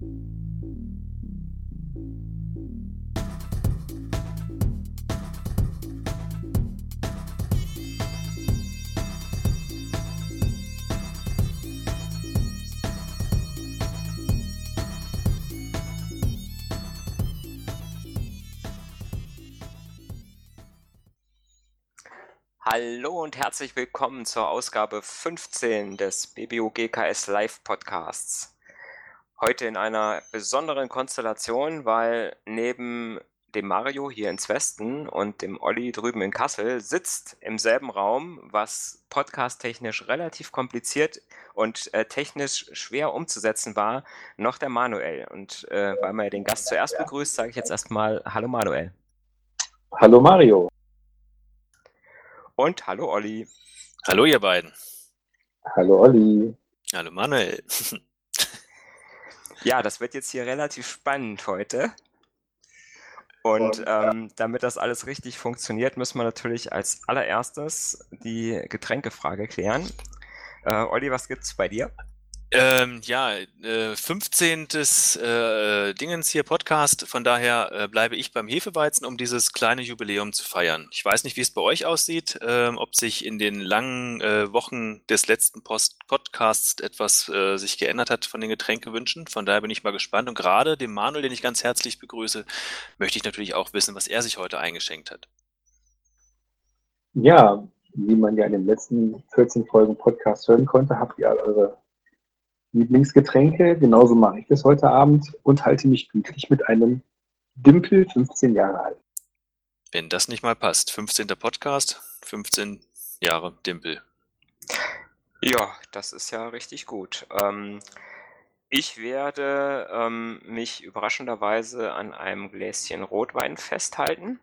Hallo und herzlich willkommen zur Ausgabe 15 des BBUGKS Live Podcasts. Heute in einer besonderen Konstellation, weil neben dem Mario hier ins Westen und dem Olli drüben in Kassel sitzt im selben Raum, was podcast-technisch relativ kompliziert und äh, technisch schwer umzusetzen war, noch der Manuel. Und äh, weil man ja den Gast zuerst begrüßt, sage ich jetzt erstmal Hallo Manuel. Hallo Mario. Und hallo Olli. Hallo ihr beiden. Hallo Olli. Hallo Manuel. ja, das wird jetzt hier relativ spannend heute. Und ähm, damit das alles richtig funktioniert, müssen wir natürlich als allererstes die Getränkefrage klären. Äh, Olli, was gibt's bei dir? Ähm, ja, äh, 15. Äh, Dingens hier Podcast. Von daher äh, bleibe ich beim Hefeweizen, um dieses kleine Jubiläum zu feiern. Ich weiß nicht, wie es bei euch aussieht, äh, ob sich in den langen äh, Wochen des letzten Post Podcasts etwas äh, sich geändert hat von den Getränkewünschen. Von daher bin ich mal gespannt. Und gerade dem Manuel, den ich ganz herzlich begrüße, möchte ich natürlich auch wissen, was er sich heute eingeschenkt hat. Ja, wie man ja in den letzten 14 Folgen Podcast hören konnte, habt ihr eure Lieblingsgetränke. Genauso mache ich das heute Abend und halte mich gütlich mit einem Dimpel 15 Jahre alt. Wenn das nicht mal passt. 15. Podcast, 15 Jahre Dimpel. Ja, das ist ja richtig gut. Ähm, ich werde ähm, mich überraschenderweise an einem Gläschen Rotwein festhalten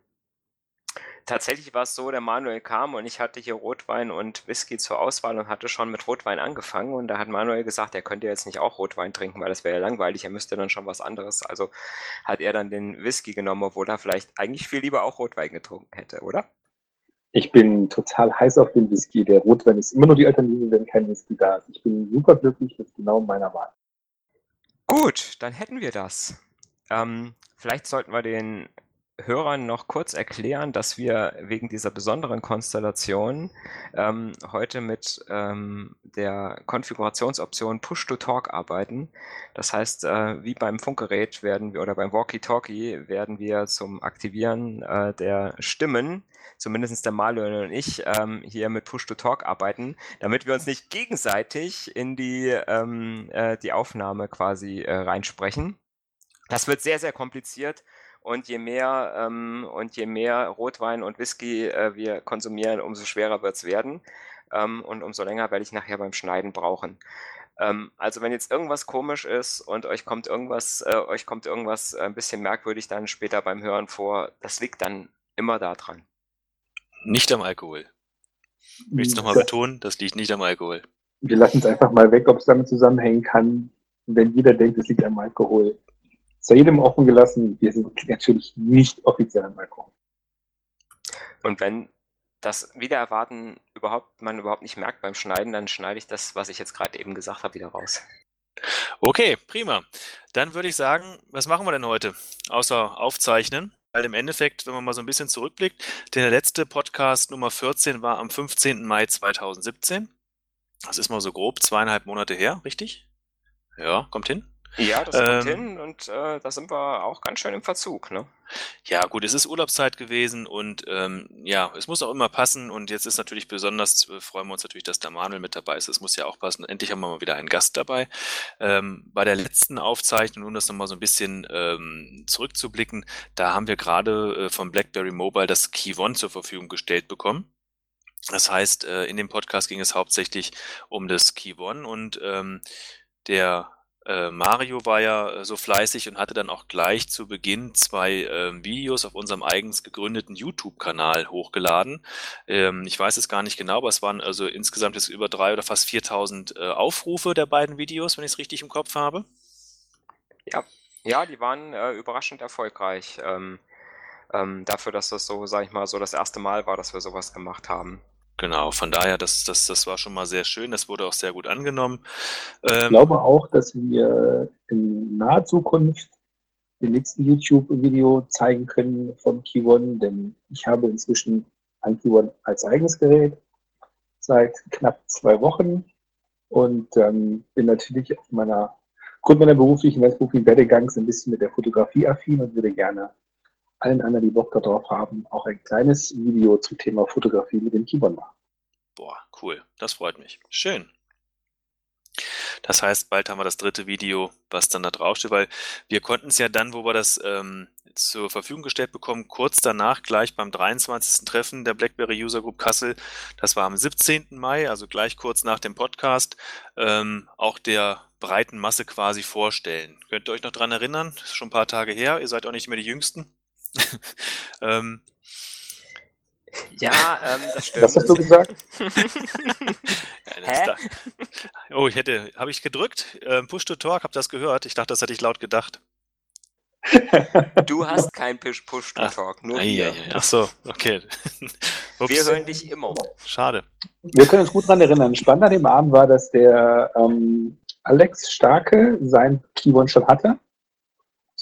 tatsächlich war es so, der Manuel kam und ich hatte hier Rotwein und Whisky zur Auswahl und hatte schon mit Rotwein angefangen. Und da hat Manuel gesagt, er könnte jetzt nicht auch Rotwein trinken, weil das wäre ja langweilig, er müsste dann schon was anderes. Also hat er dann den Whisky genommen, obwohl er vielleicht eigentlich viel lieber auch Rotwein getrunken hätte, oder? Ich bin total heiß auf den Whisky. Der Rotwein ist immer nur die Alternative, wenn kein Whisky da ist. Ich bin super glücklich mit genau meiner Wahl. Gut, dann hätten wir das. Ähm, vielleicht sollten wir den Hörern noch kurz erklären, dass wir wegen dieser besonderen Konstellation ähm, heute mit ähm, der Konfigurationsoption Push-to-Talk arbeiten. Das heißt, äh, wie beim Funkgerät werden wir oder beim Walkie-Talkie werden wir zum Aktivieren äh, der Stimmen, zumindest der Manuel und ich, ähm, hier mit Push-to-Talk arbeiten, damit wir uns nicht gegenseitig in die, ähm, äh, die Aufnahme quasi äh, reinsprechen. Das wird sehr, sehr kompliziert und je mehr ähm, und je mehr Rotwein und Whisky äh, wir konsumieren, umso schwerer wird es werden. Ähm, und umso länger werde ich nachher beim Schneiden brauchen. Ähm, also wenn jetzt irgendwas komisch ist und euch kommt irgendwas, äh, euch kommt irgendwas ein bisschen merkwürdig dann später beim Hören vor, das liegt dann immer da dran. Nicht am Alkohol. Ich will es nochmal betonen, das liegt nicht am Alkohol. Wir lassen es einfach mal weg, ob es damit zusammenhängen kann, wenn jeder denkt, es liegt am Alkohol sei jedem offen gelassen. Wir sind natürlich nicht offiziell am Balkon. Und wenn das wieder erwarten überhaupt, man überhaupt nicht merkt beim Schneiden, dann schneide ich das, was ich jetzt gerade eben gesagt habe, wieder raus. Okay, prima. Dann würde ich sagen, was machen wir denn heute? Außer aufzeichnen. Weil im Endeffekt, wenn man mal so ein bisschen zurückblickt, der letzte Podcast Nummer 14 war am 15. Mai 2017. Das ist mal so grob zweieinhalb Monate her, richtig? Ja, kommt hin. Ja, das kommt ähm, hin und äh, da sind wir auch ganz schön im Verzug, ne? Ja, gut, es ist Urlaubszeit gewesen und ähm, ja, es muss auch immer passen und jetzt ist natürlich besonders, äh, freuen wir uns natürlich, dass der Manuel mit dabei ist. Es muss ja auch passen. Endlich haben wir mal wieder einen Gast dabei. Ähm, bei der letzten Aufzeichnung, um das nochmal so ein bisschen ähm, zurückzublicken, da haben wir gerade äh, von BlackBerry Mobile das Key One zur Verfügung gestellt bekommen. Das heißt, äh, in dem Podcast ging es hauptsächlich um das Key One und ähm, der Mario war ja äh, so fleißig und hatte dann auch gleich zu Beginn zwei ähm, Videos auf unserem eigens gegründeten YouTube-Kanal hochgeladen. Ähm, ich weiß es gar nicht genau, aber es waren also insgesamt jetzt über drei oder fast 4000 äh, Aufrufe der beiden Videos, wenn ich es richtig im Kopf habe. Ja, ja, die waren äh, überraschend erfolgreich. Ähm, ähm, dafür, dass das so, sag ich mal, so das erste Mal war, dass wir sowas gemacht haben. Genau, von daher, das, das, das war schon mal sehr schön. Das wurde auch sehr gut angenommen. Ähm, ich glaube auch, dass wir in naher Zukunft im nächsten YouTube-Video zeigen können vom Keyone, denn ich habe inzwischen ein Keyone als eigenes Gerät seit knapp zwei Wochen und ähm, bin natürlich auf meiner, aufgrund meiner beruflichen, meines beruflichen Werdegangs ein bisschen mit der Fotografie affin und würde gerne allen anderen, die Bock darauf haben, auch ein kleines Video zum Thema Fotografie mit dem Keyboard machen. Boah, cool. Das freut mich. Schön. Das heißt, bald haben wir das dritte Video, was dann da draufsteht, weil wir konnten es ja dann, wo wir das ähm, zur Verfügung gestellt bekommen, kurz danach, gleich beim 23. Treffen der BlackBerry User Group Kassel, das war am 17. Mai, also gleich kurz nach dem Podcast, ähm, auch der breiten Masse quasi vorstellen. Könnt ihr euch noch dran erinnern? Das ist schon ein paar Tage her, ihr seid auch nicht mehr die Jüngsten. ähm, ja, ähm, das stimmt. Was hast du gesagt? Hä? Oh, ich hätte, habe ich gedrückt? Ähm, Push to Talk, habe das gehört. Ich dachte, das hätte ich laut gedacht. Du hast kein Push, to Talk, nur wir. Ach so, okay. wir hören dich immer. Schade. Wir können uns gut daran erinnern. Spannend an dem Abend war, dass der ähm, Alex Starke sein Keyboard schon hatte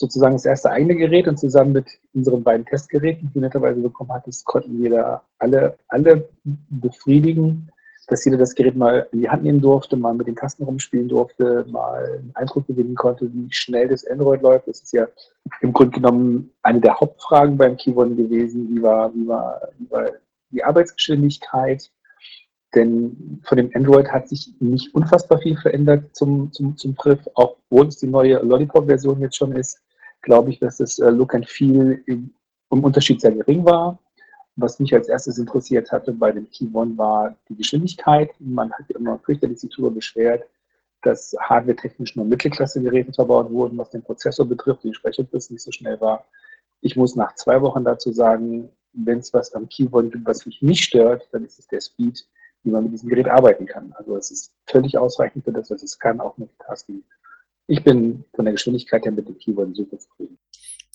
sozusagen das erste eigene Gerät und zusammen mit unseren beiden Testgeräten, die du netterweise bekommen hattest, konnten wir da alle, alle befriedigen, dass jeder das Gerät mal in die Hand nehmen durfte, mal mit den Tasten rumspielen durfte, mal einen Eindruck gewinnen konnte, wie schnell das Android läuft. Das ist ja im Grunde genommen eine der Hauptfragen beim Keyboard gewesen. Wie war, wie war, wie war die Arbeitsgeschwindigkeit? Denn von dem Android hat sich nicht unfassbar viel verändert zum, zum, zum auch obwohl es die neue Lollipop-Version jetzt schon ist glaube ich, dass das äh, Look and Feel im, Unterschied sehr gering war. Was mich als erstes interessiert hatte bei dem Key One war die Geschwindigkeit. Man hat immer fürchterlich sich darüber beschwert, dass hardware-technisch nur Mittelklasse-Geräte verbaut wurden, was den Prozessor betrifft, die Speicherfrist nicht so schnell war. Ich muss nach zwei Wochen dazu sagen, wenn es was am Keyboard gibt, was mich nicht stört, dann ist es der Speed, wie man mit diesem Gerät arbeiten kann. Also es ist völlig ausreichend für das, was es kann, auch mit Tasking ich bin von der Geschwindigkeit her mit dem Keyboard super zufrieden.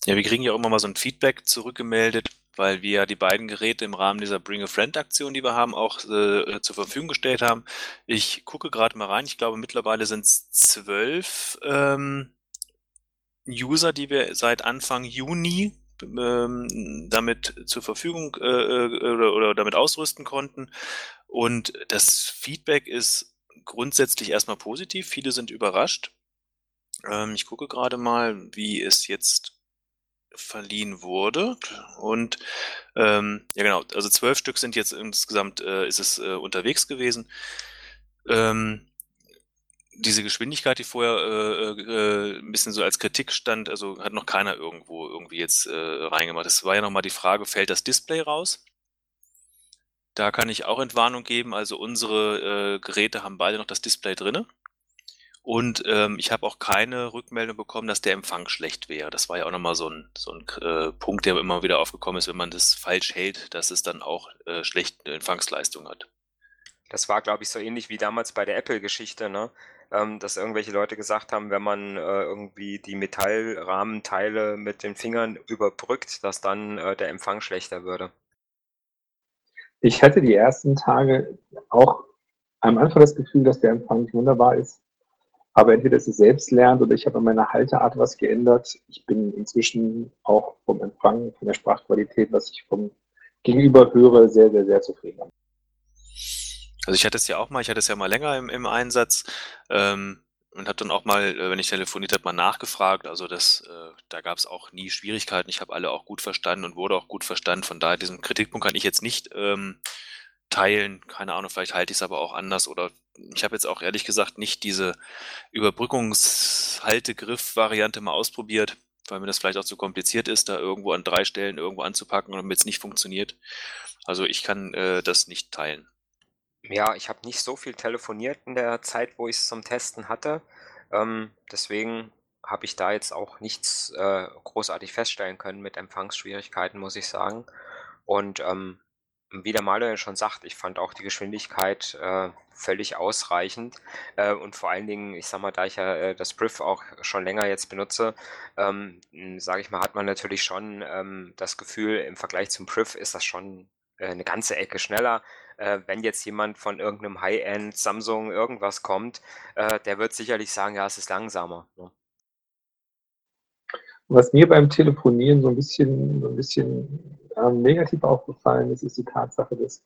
Ja, wir kriegen ja auch immer mal so ein Feedback zurückgemeldet, weil wir ja die beiden Geräte im Rahmen dieser Bring a Friend Aktion, die wir haben, auch äh, zur Verfügung gestellt haben. Ich gucke gerade mal rein. Ich glaube, mittlerweile sind es zwölf ähm, User, die wir seit Anfang Juni ähm, damit zur Verfügung äh, äh oder, oder damit ausrüsten konnten. Und das Feedback ist grundsätzlich erstmal positiv. Viele sind überrascht. Ähm, ich gucke gerade mal, wie es jetzt verliehen wurde. Und ähm, ja genau, also zwölf Stück sind jetzt insgesamt äh, ist es äh, unterwegs gewesen. Ähm, diese Geschwindigkeit, die vorher äh, äh, ein bisschen so als Kritik stand, also hat noch keiner irgendwo irgendwie jetzt äh, reingemacht. Es war ja nochmal die Frage, fällt das Display raus? Da kann ich auch Entwarnung geben. Also unsere äh, Geräte haben beide noch das Display drinne. Und ähm, ich habe auch keine Rückmeldung bekommen, dass der Empfang schlecht wäre. Das war ja auch nochmal so ein, so ein äh, Punkt, der immer wieder aufgekommen ist, wenn man das falsch hält, dass es dann auch äh, schlechte Empfangsleistung hat. Das war, glaube ich, so ähnlich wie damals bei der Apple-Geschichte, ne? Ähm, dass irgendwelche Leute gesagt haben, wenn man äh, irgendwie die Metallrahmenteile mit den Fingern überbrückt, dass dann äh, der Empfang schlechter würde. Ich hatte die ersten Tage auch am Anfang das Gefühl, dass der Empfang nicht wunderbar ist. Aber entweder es selbst lernt oder ich habe an meiner Halteart was geändert. Ich bin inzwischen auch vom Empfang, von der Sprachqualität, was ich vom Gegenüber höre, sehr, sehr, sehr zufrieden. Also ich hatte es ja auch mal, ich hatte es ja mal länger im, im Einsatz ähm, und habe dann auch mal, äh, wenn ich telefoniert habe, mal nachgefragt. Also das, äh, da gab es auch nie Schwierigkeiten. Ich habe alle auch gut verstanden und wurde auch gut verstanden. Von daher, diesen Kritikpunkt kann ich jetzt nicht ähm, teilen. Keine Ahnung, vielleicht halte ich es aber auch anders oder ich habe jetzt auch ehrlich gesagt nicht diese Überbrückungshaltegriff-Variante mal ausprobiert, weil mir das vielleicht auch zu kompliziert ist, da irgendwo an drei Stellen irgendwo anzupacken, damit es nicht funktioniert. Also ich kann äh, das nicht teilen. Ja, ich habe nicht so viel telefoniert in der Zeit, wo ich es zum Testen hatte. Ähm, deswegen habe ich da jetzt auch nichts äh, großartig feststellen können mit Empfangsschwierigkeiten, muss ich sagen. Und ähm, wie der Maler schon sagt, ich fand auch die Geschwindigkeit äh, völlig ausreichend. Äh, und vor allen Dingen, ich sag mal, da ich ja äh, das Brief auch schon länger jetzt benutze, ähm, sage ich mal, hat man natürlich schon ähm, das Gefühl, im Vergleich zum Brief ist das schon äh, eine ganze Ecke schneller. Äh, wenn jetzt jemand von irgendeinem High-End Samsung irgendwas kommt, äh, der wird sicherlich sagen, ja, es ist langsamer. Ne? Was mir beim Telefonieren so ein bisschen, so ein bisschen ähm, negativ aufgefallen ist, ist die Tatsache, dass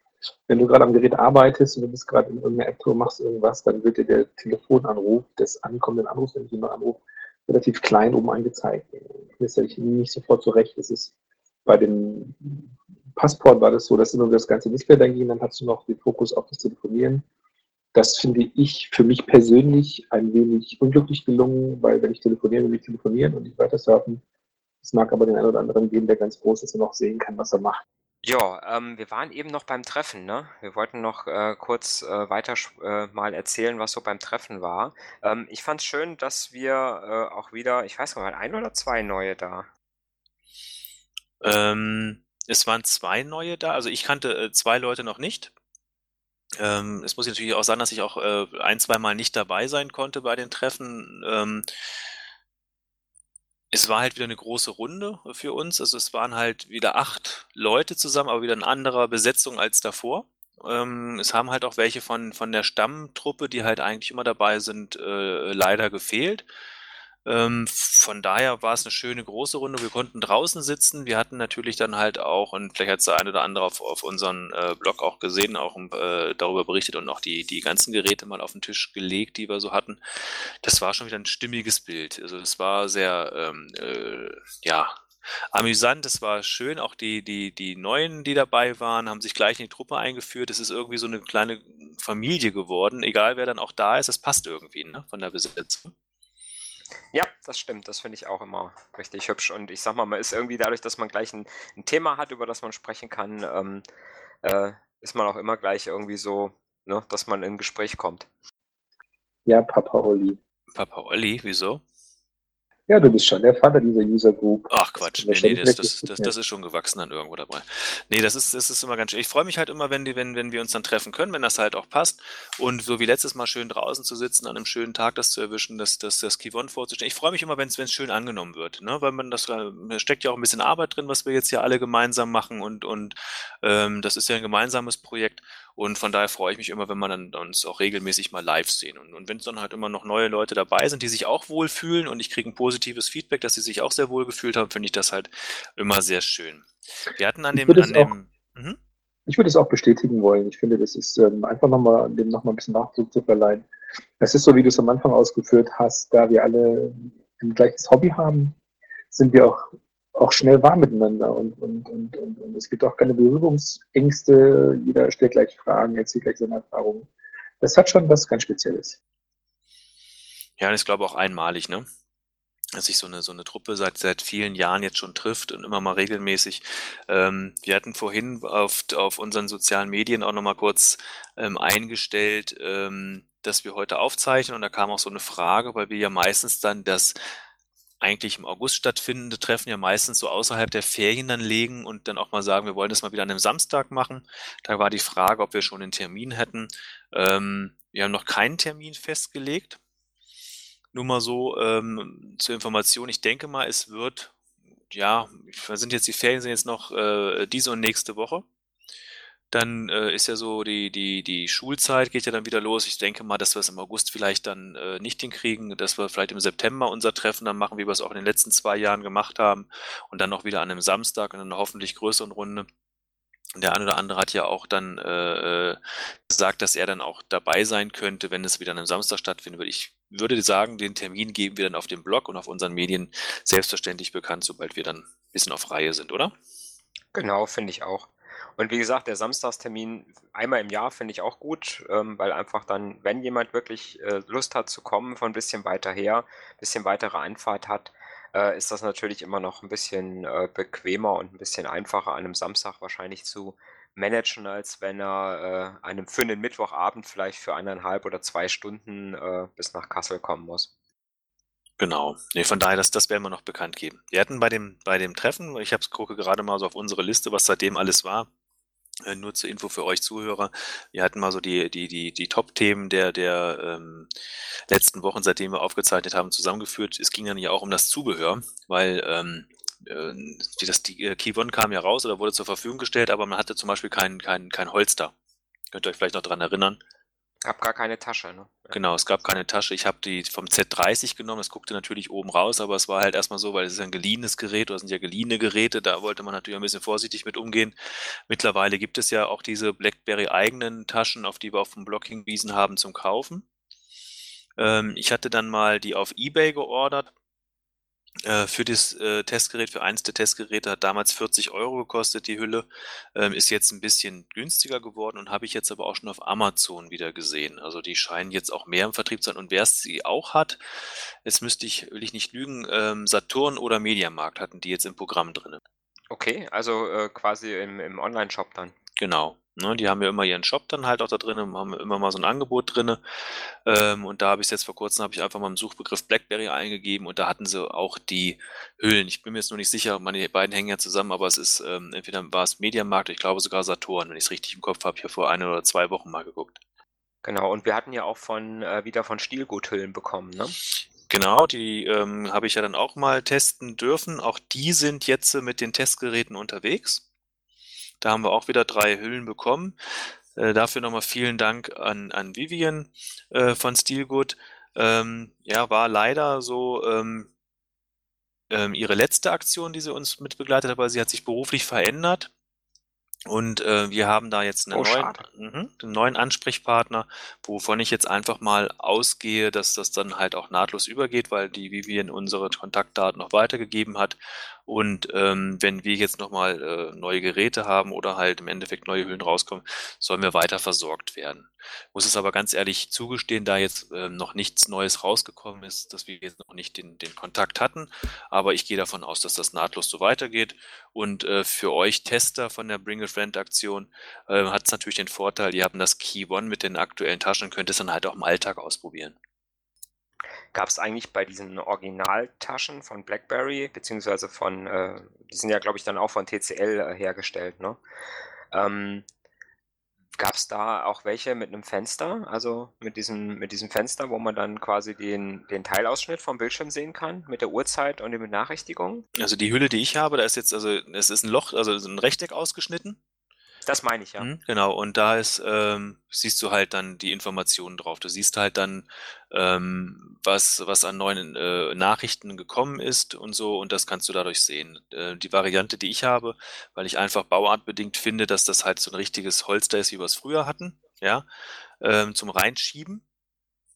wenn du gerade am Gerät arbeitest und du bist gerade in irgendeiner App-Tour, machst irgendwas, dann wird dir der Telefonanruf des ankommenden Anrufs, wenn jemand anrufe, relativ klein oben angezeigt. Das ist ja nicht sofort zurecht. Das ist bei dem Passport war das so, dass immer das ganze Display da ging, dann hast du noch den Fokus auf das Telefonieren. Das finde ich für mich persönlich ein wenig unglücklich gelungen, weil wenn ich telefoniere, will ich telefonieren und nicht weiter surfen. Es mag aber den einen oder anderen geben, der ganz groß ist und auch sehen kann, was er macht. Ja, ähm, wir waren eben noch beim Treffen, ne? Wir wollten noch äh, kurz äh, weiter äh, mal erzählen, was so beim Treffen war. Ähm, ich fand es schön, dass wir äh, auch wieder, ich weiß nicht, ein oder zwei neue da. Ähm, es waren zwei neue da. Also ich kannte äh, zwei Leute noch nicht. Ähm, es muss natürlich auch sein, dass ich auch äh, ein, zwei Mal nicht dabei sein konnte bei den Treffen. Ähm, es war halt wieder eine große Runde für uns. Also es waren halt wieder acht Leute zusammen, aber wieder in anderer Besetzung als davor. Ähm, es haben halt auch welche von, von der Stammtruppe, die halt eigentlich immer dabei sind, äh, leider gefehlt. Ähm, von daher war es eine schöne große Runde. Wir konnten draußen sitzen. Wir hatten natürlich dann halt auch, und vielleicht hat es der eine oder andere auf, auf unseren äh, Blog auch gesehen, auch äh, darüber berichtet und auch die, die ganzen Geräte mal auf den Tisch gelegt, die wir so hatten. Das war schon wieder ein stimmiges Bild. Also es war sehr, ähm, äh, ja, amüsant, es war schön, auch die, die, die Neuen, die dabei waren, haben sich gleich in die Truppe eingeführt. Es ist irgendwie so eine kleine Familie geworden, egal wer dann auch da ist, es passt irgendwie ne, von der Besetzung. Ja, das stimmt. Das finde ich auch immer richtig hübsch. Und ich sag mal, man ist irgendwie dadurch, dass man gleich ein, ein Thema hat, über das man sprechen kann, ähm, äh, ist man auch immer gleich irgendwie so, ne, dass man in ein Gespräch kommt. Ja, Papa Olli. Papa Olli, wieso? Ja, du bist schon der Vater dieser User Group. Ach Quatsch, nee, nee, das, das, das, das, ist schon gewachsen dann irgendwo dabei. Nee, das ist, das ist immer ganz schön. Ich freue mich halt immer, wenn, die, wenn, wenn wir uns dann treffen können, wenn das halt auch passt. Und so wie letztes Mal schön draußen zu sitzen, an einem schönen Tag das zu erwischen, das, das, das Keyone vorzustellen. Ich freue mich immer, wenn es schön angenommen wird, ne? weil man das, da steckt ja auch ein bisschen Arbeit drin, was wir jetzt hier alle gemeinsam machen und, und ähm, das ist ja ein gemeinsames Projekt. Und von daher freue ich mich immer, wenn man dann uns auch regelmäßig mal live sehen. Und, und wenn es dann halt immer noch neue Leute dabei sind, die sich auch wohlfühlen und ich kriege ein positives Feedback, dass sie sich auch sehr wohl gefühlt haben, finde ich das halt immer sehr schön. Wir hatten an dem, an dem mhm. Ich würde es auch bestätigen wollen. Ich finde, das ist ähm, einfach nochmal, dem nochmal ein bisschen Nachdruck zu verleihen. Es ist so, wie du es am Anfang ausgeführt hast, da wir alle ein gleiches Hobby haben, sind wir auch auch schnell warm miteinander und, und, und, und, und es gibt auch keine Berührungsängste. Jeder stellt gleich Fragen, erzählt gleich seine Erfahrungen. Das hat schon was ganz Spezielles. Ja, ich glaube auch einmalig, ne? Dass sich so eine, so eine Truppe seit, seit vielen Jahren jetzt schon trifft und immer mal regelmäßig. Ähm, wir hatten vorhin auf, auf unseren sozialen Medien auch nochmal kurz ähm, eingestellt, ähm, dass wir heute aufzeichnen und da kam auch so eine Frage, weil wir ja meistens dann das eigentlich im August stattfindende Treffen ja meistens so außerhalb der Ferien dann legen und dann auch mal sagen, wir wollen das mal wieder an einem Samstag machen. Da war die Frage, ob wir schon einen Termin hätten. Ähm, wir haben noch keinen Termin festgelegt. Nur mal so ähm, zur Information. Ich denke mal, es wird, ja, sind jetzt die Ferien sind jetzt noch äh, diese und nächste Woche. Dann äh, ist ja so die, die, die Schulzeit geht ja dann wieder los. Ich denke mal, dass wir es im August vielleicht dann äh, nicht hinkriegen, dass wir vielleicht im September unser Treffen dann machen, wie wir es auch in den letzten zwei Jahren gemacht haben. Und dann noch wieder an einem Samstag in einer hoffentlich größeren Runde. Der eine oder andere hat ja auch dann äh, gesagt, dass er dann auch dabei sein könnte, wenn es wieder an einem Samstag stattfinden würde. Ich würde sagen, den Termin geben wir dann auf dem Blog und auf unseren Medien selbstverständlich bekannt, sobald wir dann ein bisschen auf Reihe sind, oder? Genau, finde ich auch. Und wie gesagt, der Samstagstermin einmal im Jahr finde ich auch gut, ähm, weil einfach dann, wenn jemand wirklich äh, Lust hat zu kommen, von ein bisschen weiter her, ein bisschen weitere Anfahrt hat, äh, ist das natürlich immer noch ein bisschen äh, bequemer und ein bisschen einfacher an einem Samstag wahrscheinlich zu managen, als wenn er äh, einem für einen Mittwochabend vielleicht für eineinhalb oder zwei Stunden äh, bis nach Kassel kommen muss. Genau. Nee, von daher, das, das werden wir noch bekannt geben. Wir hatten bei dem, bei dem Treffen, ich habe gucke gerade mal so auf unsere Liste, was seitdem alles war, nur zur Info für euch Zuhörer. Wir hatten mal so die, die, die, die Top-Themen der, der ähm, letzten Wochen, seitdem wir aufgezeichnet haben, zusammengeführt. Es ging dann ja auch um das Zubehör, weil ähm, äh, das, die äh, Keyone kam ja raus oder wurde zur Verfügung gestellt, aber man hatte zum Beispiel kein, kein, kein Holster. Könnt ihr euch vielleicht noch dran erinnern? Gab gar keine Tasche, ne? Genau, es gab keine Tasche. Ich habe die vom Z30 genommen, das guckte natürlich oben raus, aber es war halt erstmal so, weil es ist ein geliehenes Gerät oder sind ja geliehene Geräte, da wollte man natürlich ein bisschen vorsichtig mit umgehen. Mittlerweile gibt es ja auch diese BlackBerry eigenen Taschen, auf die wir auf dem Blog hingewiesen haben, zum Kaufen. Ähm, ich hatte dann mal die auf Ebay geordert für das äh, Testgerät, für eins der Testgeräte hat damals 40 Euro gekostet, die Hülle, ähm, ist jetzt ein bisschen günstiger geworden und habe ich jetzt aber auch schon auf Amazon wieder gesehen. Also die scheinen jetzt auch mehr im Vertrieb zu sein. Und wer es sie auch hat, jetzt müsste ich, will ich nicht lügen, ähm, Saturn oder Mediamarkt hatten die jetzt im Programm drin. Okay, also äh, quasi im, im Online-Shop dann. Genau. Ne, die haben ja immer ihren Shop dann halt auch da drin, haben immer mal so ein Angebot drin. Ähm, und da habe ich jetzt vor kurzem habe ich einfach mal im Suchbegriff BlackBerry eingegeben und da hatten sie auch die Hüllen. Ich bin mir jetzt nur nicht sicher, meine beiden hängen ja zusammen, aber es ist ähm, entweder war es Mediamarkt, ich glaube sogar Saturn, wenn ich es richtig im Kopf habe, hier vor ein oder zwei Wochen mal geguckt. Genau, und wir hatten ja auch von äh, wieder von Stilguthüllen bekommen, ne? Genau, die ähm, habe ich ja dann auch mal testen dürfen. Auch die sind jetzt mit den Testgeräten unterwegs. Da haben wir auch wieder drei Hüllen bekommen. Äh, dafür nochmal vielen Dank an, an Vivian äh, von Steelgood. Ähm, ja, war leider so ähm, ähm, ihre letzte Aktion, die sie uns mitbegleitet hat, weil sie hat sich beruflich verändert. Und äh, wir haben da jetzt einen, oh, neuen, mh, einen neuen Ansprechpartner, wovon ich jetzt einfach mal ausgehe, dass das dann halt auch nahtlos übergeht, weil die Vivian unsere Kontaktdaten noch weitergegeben hat. Und ähm, wenn wir jetzt nochmal äh, neue Geräte haben oder halt im Endeffekt neue Hüllen rauskommen, sollen wir weiter versorgt werden. Muss es aber ganz ehrlich zugestehen, da jetzt äh, noch nichts Neues rausgekommen ist, dass wir jetzt noch nicht den, den Kontakt hatten. Aber ich gehe davon aus, dass das nahtlos so weitergeht. Und äh, für euch Tester von der Bring a Friend Aktion äh, hat es natürlich den Vorteil, ihr habt das Key One mit den aktuellen Taschen, könnt es dann halt auch im Alltag ausprobieren. Gab es eigentlich bei diesen Originaltaschen von BlackBerry, beziehungsweise von, äh, die sind ja, glaube ich, dann auch von TCL äh, hergestellt, ne? Ähm, Gab es da auch welche mit einem Fenster, also mit diesem, mit diesem Fenster, wo man dann quasi den, den Teilausschnitt vom Bildschirm sehen kann, mit der Uhrzeit und den Benachrichtigungen? Also die Hülle, die ich habe, da ist jetzt, also es ist ein Loch, also ein Rechteck ausgeschnitten das meine ich, ja. Mhm, genau, und da ist, ähm, siehst du halt dann die Informationen drauf. Du siehst halt dann, ähm, was, was an neuen äh, Nachrichten gekommen ist und so, und das kannst du dadurch sehen. Äh, die Variante, die ich habe, weil ich einfach bauartbedingt finde, dass das halt so ein richtiges Holster ist, wie wir es früher hatten, ja, ähm, zum Reinschieben.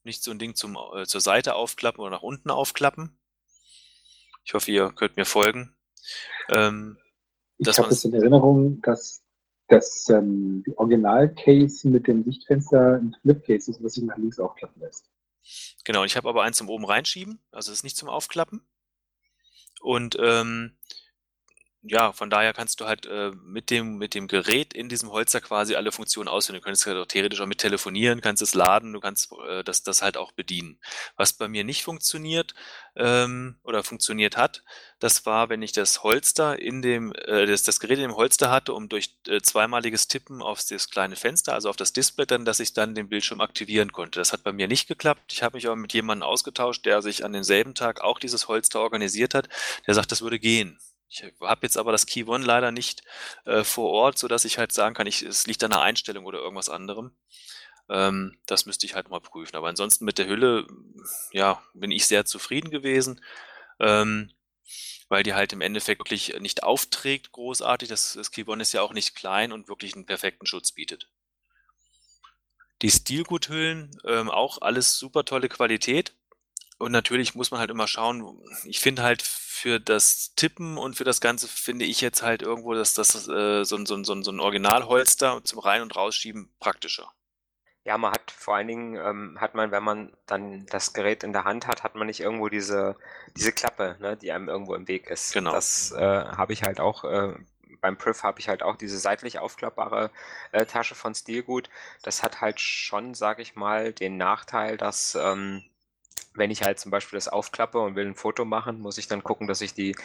Nicht so ein Ding zum äh, zur Seite aufklappen oder nach unten aufklappen. Ich hoffe, ihr könnt mir folgen. Ähm, ich habe es in Erinnerung, dass das ähm, Original-Case mit dem Sichtfenster ein Flip-Case ist, was sich nach links aufklappen lässt. Genau, ich habe aber eins zum oben reinschieben, also ist nicht zum Aufklappen. Und ähm, ja, von daher kannst du halt äh, mit dem mit dem Gerät in diesem Holster quasi alle Funktionen ausführen. Du könntest halt auch theoretisch auch mit telefonieren, kannst es laden, du kannst äh, das das halt auch bedienen. Was bei mir nicht funktioniert ähm, oder funktioniert hat, das war, wenn ich das Holster in dem äh, das das Gerät in dem Holster hatte, um durch äh, zweimaliges Tippen auf das kleine Fenster, also auf das Display dann, dass ich dann den Bildschirm aktivieren konnte. Das hat bei mir nicht geklappt. Ich habe mich aber mit jemandem ausgetauscht, der sich an demselben Tag auch dieses Holster organisiert hat. Der sagt, das würde gehen. Ich habe jetzt aber das Key One leider nicht äh, vor Ort, sodass ich halt sagen kann, ich, es liegt an der Einstellung oder irgendwas anderem. Ähm, das müsste ich halt mal prüfen. Aber ansonsten mit der Hülle, ja, bin ich sehr zufrieden gewesen, ähm, weil die halt im Endeffekt wirklich nicht aufträgt großartig. Das, das One ist ja auch nicht klein und wirklich einen perfekten Schutz bietet. Die Stilguthüllen, ähm, auch alles super tolle Qualität. Und natürlich muss man halt immer schauen, ich finde halt für das Tippen und für das Ganze finde ich jetzt halt irgendwo, dass das äh, so, ein- so, ein- so, ein- so ein Originalholster zum Rein- und Rausschieben praktischer. Ja, man hat vor allen Dingen, ähm, hat man, wenn man dann das Gerät in der Hand hat, hat man nicht irgendwo diese, diese Klappe, ne, die einem irgendwo im Weg ist. Genau. Das äh, habe ich halt auch, äh, beim Priv habe ich halt auch diese seitlich aufklappbare äh, Tasche von Stilgut. Das hat halt schon, sage ich mal, den Nachteil, dass ähm, wenn ich halt zum Beispiel das aufklappe und will ein Foto machen, muss ich dann gucken, dass ich die,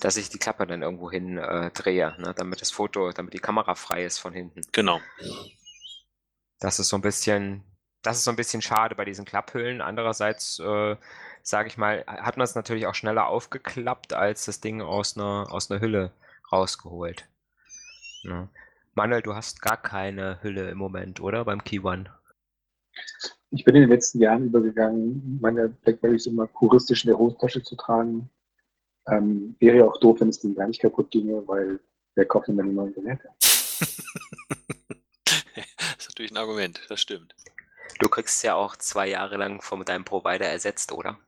dass ich die Klappe dann irgendwo hin äh, drehe, ne, damit das Foto, damit die Kamera frei ist von hinten. Genau. Das ist so ein bisschen, das ist so ein bisschen schade bei diesen Klapphüllen. Andererseits, äh, sage ich mal, hat man es natürlich auch schneller aufgeklappt, als das Ding aus einer, aus einer Hülle rausgeholt. Ja. Manuel, du hast gar keine Hülle im Moment, oder? Beim Key One. Ich bin in den letzten Jahren übergegangen, meine Blackberries immer kuristisch in der Hosentasche zu tragen. Ähm, wäre ja auch doof, wenn es denen gar nicht kaputt ginge, weil wer kauft denn dann die neuen Geräte? das ist natürlich ein Argument, das stimmt. Du kriegst ja auch zwei Jahre lang von deinem Provider ersetzt, oder?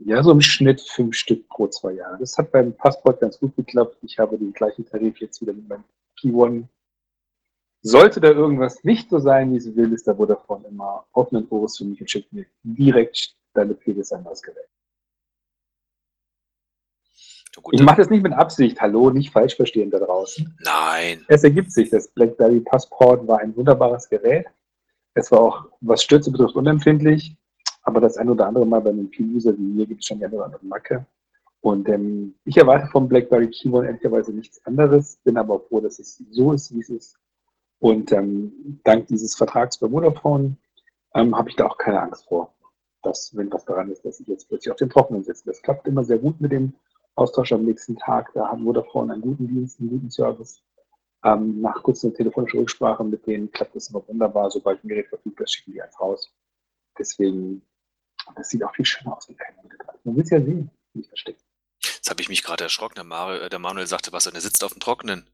Ja, so im Schnitt fünf Stück pro zwei Jahre. Das hat beim Passport ganz gut geklappt. Ich habe den gleichen Tarif jetzt wieder mit meinem Key One. Sollte da irgendwas nicht so sein, wie sie will, ist der Vodafone immer offenen Ohres für mich und schickt mir direkt deine PDS an das Gerät. ich mache das nicht mit Absicht. Hallo, nicht falsch verstehen da draußen. Nein. Es ergibt sich. Das BlackBerry Passport war ein wunderbares Gerät. Es war auch, was Stürze betrifft, unempfindlich. Aber das ein oder andere Mal bei einem Key-User wie mir gibt es schon die eine oder andere Macke. Und ähm, ich erwarte vom BlackBerry Keyboard ehrlicherweise nichts anderes, bin aber froh, dass es so ist, wie es ist. Und ähm, dank dieses Vertrags bei Vodafone ähm, habe ich da auch keine Angst vor, dass, wenn was daran ist, dass ich jetzt plötzlich auf den Trockenen sitze. Das klappt immer sehr gut mit dem Austausch am nächsten Tag. Da hat Vodafone einen guten Dienst, einen guten Service. Ähm, nach kurzer telefonischer Rücksprache mit denen klappt es immer wunderbar. Sobald ein Gerät verfügbar ist, schicken die eins raus. Deswegen das sieht auch viel schöner aus wie kein Fotograf. Man will es ja sehen, nicht versteckt. Jetzt habe ich mich gerade erschrocken. Der, Mario, äh, der Manuel sagte, was, er sitzt auf dem Trockenen.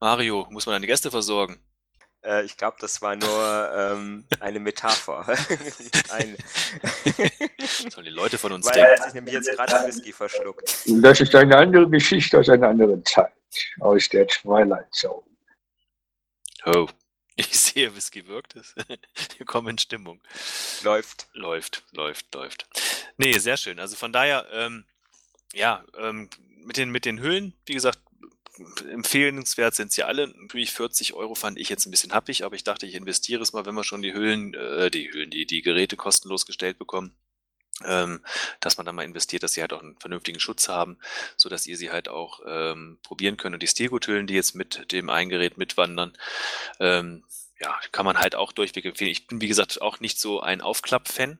Mario, muss man deine Gäste versorgen? Äh, ich glaube, das war nur ähm, eine Metapher. eine. Sollen die Leute von uns Weil denken? Er hat sich nämlich jetzt gerade Whisky verschluckt. Das ist eine andere Geschichte aus einer anderen Zeit. Aus der Twilight Zone. Oh. Ich sehe, Whisky wirkt es. Wir kommen in Stimmung. Läuft. Läuft, läuft, läuft. Nee, sehr schön. Also von daher, ähm, ja, ähm, mit, den, mit den Hüllen, wie gesagt, empfehlenswert sind sie alle. Natürlich 40 Euro fand ich jetzt ein bisschen happig, aber ich dachte, ich investiere es mal, wenn wir schon die Hüllen, äh, die Hüllen, die, die Geräte kostenlos gestellt bekommen ähm, dass man da mal investiert, dass sie halt auch einen vernünftigen Schutz haben, so dass ihr sie halt auch ähm, probieren könnt. Und die Stegotüllen, die jetzt mit dem Eingerät mitwandern, ähm, ja, kann man halt auch durchweg empfehlen. Ich bin, wie gesagt, auch nicht so ein Aufklapp-Fan.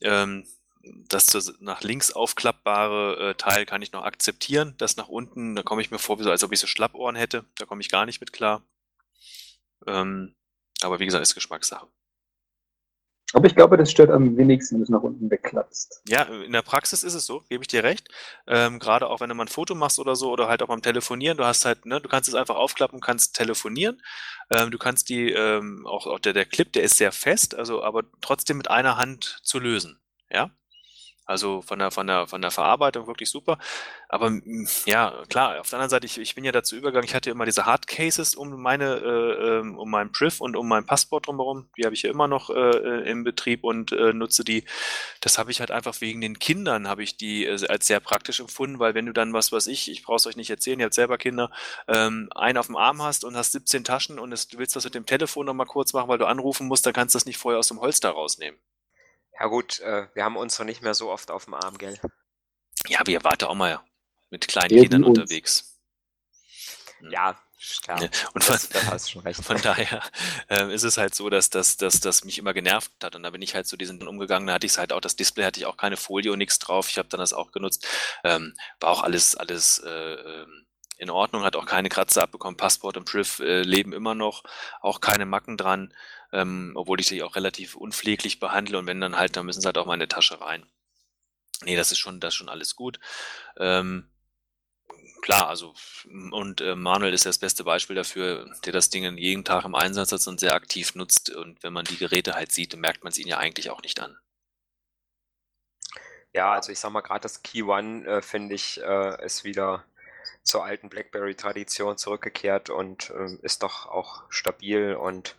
Ähm, das nach links aufklappbare äh, Teil kann ich noch akzeptieren. Das nach unten, da komme ich mir vor, wie so, als ob ich so Schlappohren hätte. Da komme ich gar nicht mit klar. Ähm, aber wie gesagt, ist Geschmackssache. Aber ich glaube, das stört am wenigsten, wenn du es nach unten wegklappst. Ja, in der Praxis ist es so, gebe ich dir recht. Ähm, Gerade auch wenn du mal ein Foto machst oder so oder halt auch beim Telefonieren, du hast halt, ne, du kannst es einfach aufklappen, kannst telefonieren. Ähm, du kannst die, ähm, auch, auch der, der Clip, der ist sehr fest, also aber trotzdem mit einer Hand zu lösen. Ja. Also von der, von der, von der Verarbeitung wirklich super. Aber mm, ja, klar, auf der anderen Seite, ich, ich bin ja dazu übergegangen, ich hatte immer diese Hardcases um meine, äh, ähm, um meinen Priv und um mein Passport drumherum. Die habe ich ja immer noch äh, äh, im Betrieb und äh, nutze die. Das habe ich halt einfach wegen den Kindern, habe ich die äh, als sehr praktisch empfunden, weil wenn du dann was, was ich, ich brauche es euch nicht erzählen, ihr habt selber Kinder, ähm, einen auf dem Arm hast und hast 17 Taschen und es, du willst das mit dem Telefon nochmal kurz machen, weil du anrufen musst, dann kannst du das nicht vorher aus dem Holster rausnehmen. Ja gut, äh, wir haben uns noch nicht mehr so oft auf dem Arm, gell? Ja, aber ihr wart auch mal mit kleinen Eben Kindern uns. unterwegs. Hm. Ja, klar. Ja, und von, von daher äh, ist es halt so, dass das dass, dass mich immer genervt hat. Und da bin ich halt so diesen umgegangen, da hatte ich halt auch, das Display hatte ich auch keine Folie und nichts drauf. Ich habe dann das auch genutzt. Ähm, war auch alles, alles äh, ähm, in Ordnung, hat auch keine Kratzer abbekommen. Passport und Priv äh, leben immer noch, auch keine Macken dran ähm, obwohl ich die auch relativ unpfleglich behandle und wenn dann halt, dann müssen sie halt auch mal in die Tasche rein. Nee, das ist schon, das ist schon alles gut. Ähm, klar, also und äh, Manuel ist das beste Beispiel dafür, der das Ding jeden Tag im Einsatz hat und sehr aktiv nutzt. Und wenn man die Geräte halt sieht, merkt man es ihnen ja eigentlich auch nicht an. Ja, also ich sag mal, gerade das Key One, äh, finde ich, äh, ist wieder zur alten BlackBerry-Tradition zurückgekehrt und äh, ist doch auch stabil und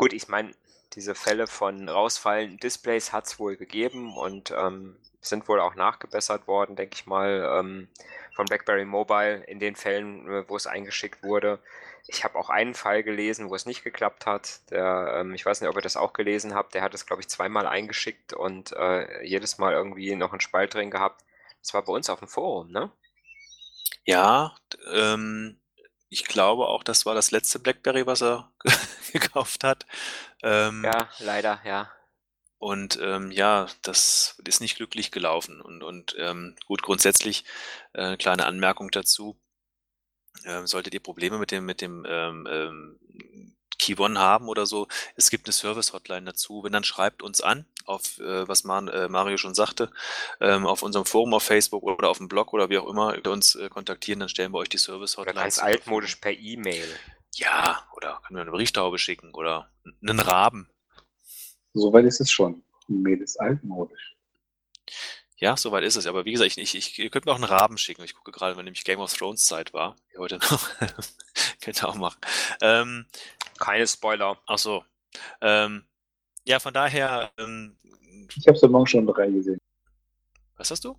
Gut, ich meine, diese Fälle von rausfallenden Displays hat es wohl gegeben und ähm, sind wohl auch nachgebessert worden, denke ich mal, ähm, von BlackBerry Mobile in den Fällen, äh, wo es eingeschickt wurde. Ich habe auch einen Fall gelesen, wo es nicht geklappt hat. Der, ähm, ich weiß nicht, ob ihr das auch gelesen habt. Der hat es, glaube ich, zweimal eingeschickt und äh, jedes Mal irgendwie noch einen Spalt drin gehabt. Das war bei uns auf dem Forum, ne? Ja, ähm, ich glaube auch, das war das letzte BlackBerry, was er gekauft hat. Ähm, ja, leider, ja. Und ähm, ja, das ist nicht glücklich gelaufen. Und, und ähm, gut, grundsätzlich äh, kleine Anmerkung dazu. Ähm, solltet ihr Probleme mit dem, mit dem ähm, ähm, Key One haben oder so, es gibt eine Service-Hotline dazu. Wenn dann schreibt uns an, auf äh, was Man, äh, Mario schon sagte, ähm, auf unserem Forum auf Facebook oder auf dem Blog oder wie auch immer uns äh, kontaktieren, dann stellen wir euch die Service-Hotline. Ganz altmodisch per E-Mail. Ja, oder können wir eine Brieftaube schicken oder einen Raben. Soweit ist es schon. E-Mail ist altmodisch. Ja, soweit ist es. Aber wie gesagt, ich, ich, ich, ihr könnt mir auch einen Raben schicken. Ich gucke gerade, wenn nämlich Game of Thrones Zeit war. Heute noch. könnt ihr auch machen. Ähm, Keine Spoiler. ach so. Ähm, ja, von daher, ähm, Ich habe es Morgen schon in drei gesehen. was hast du?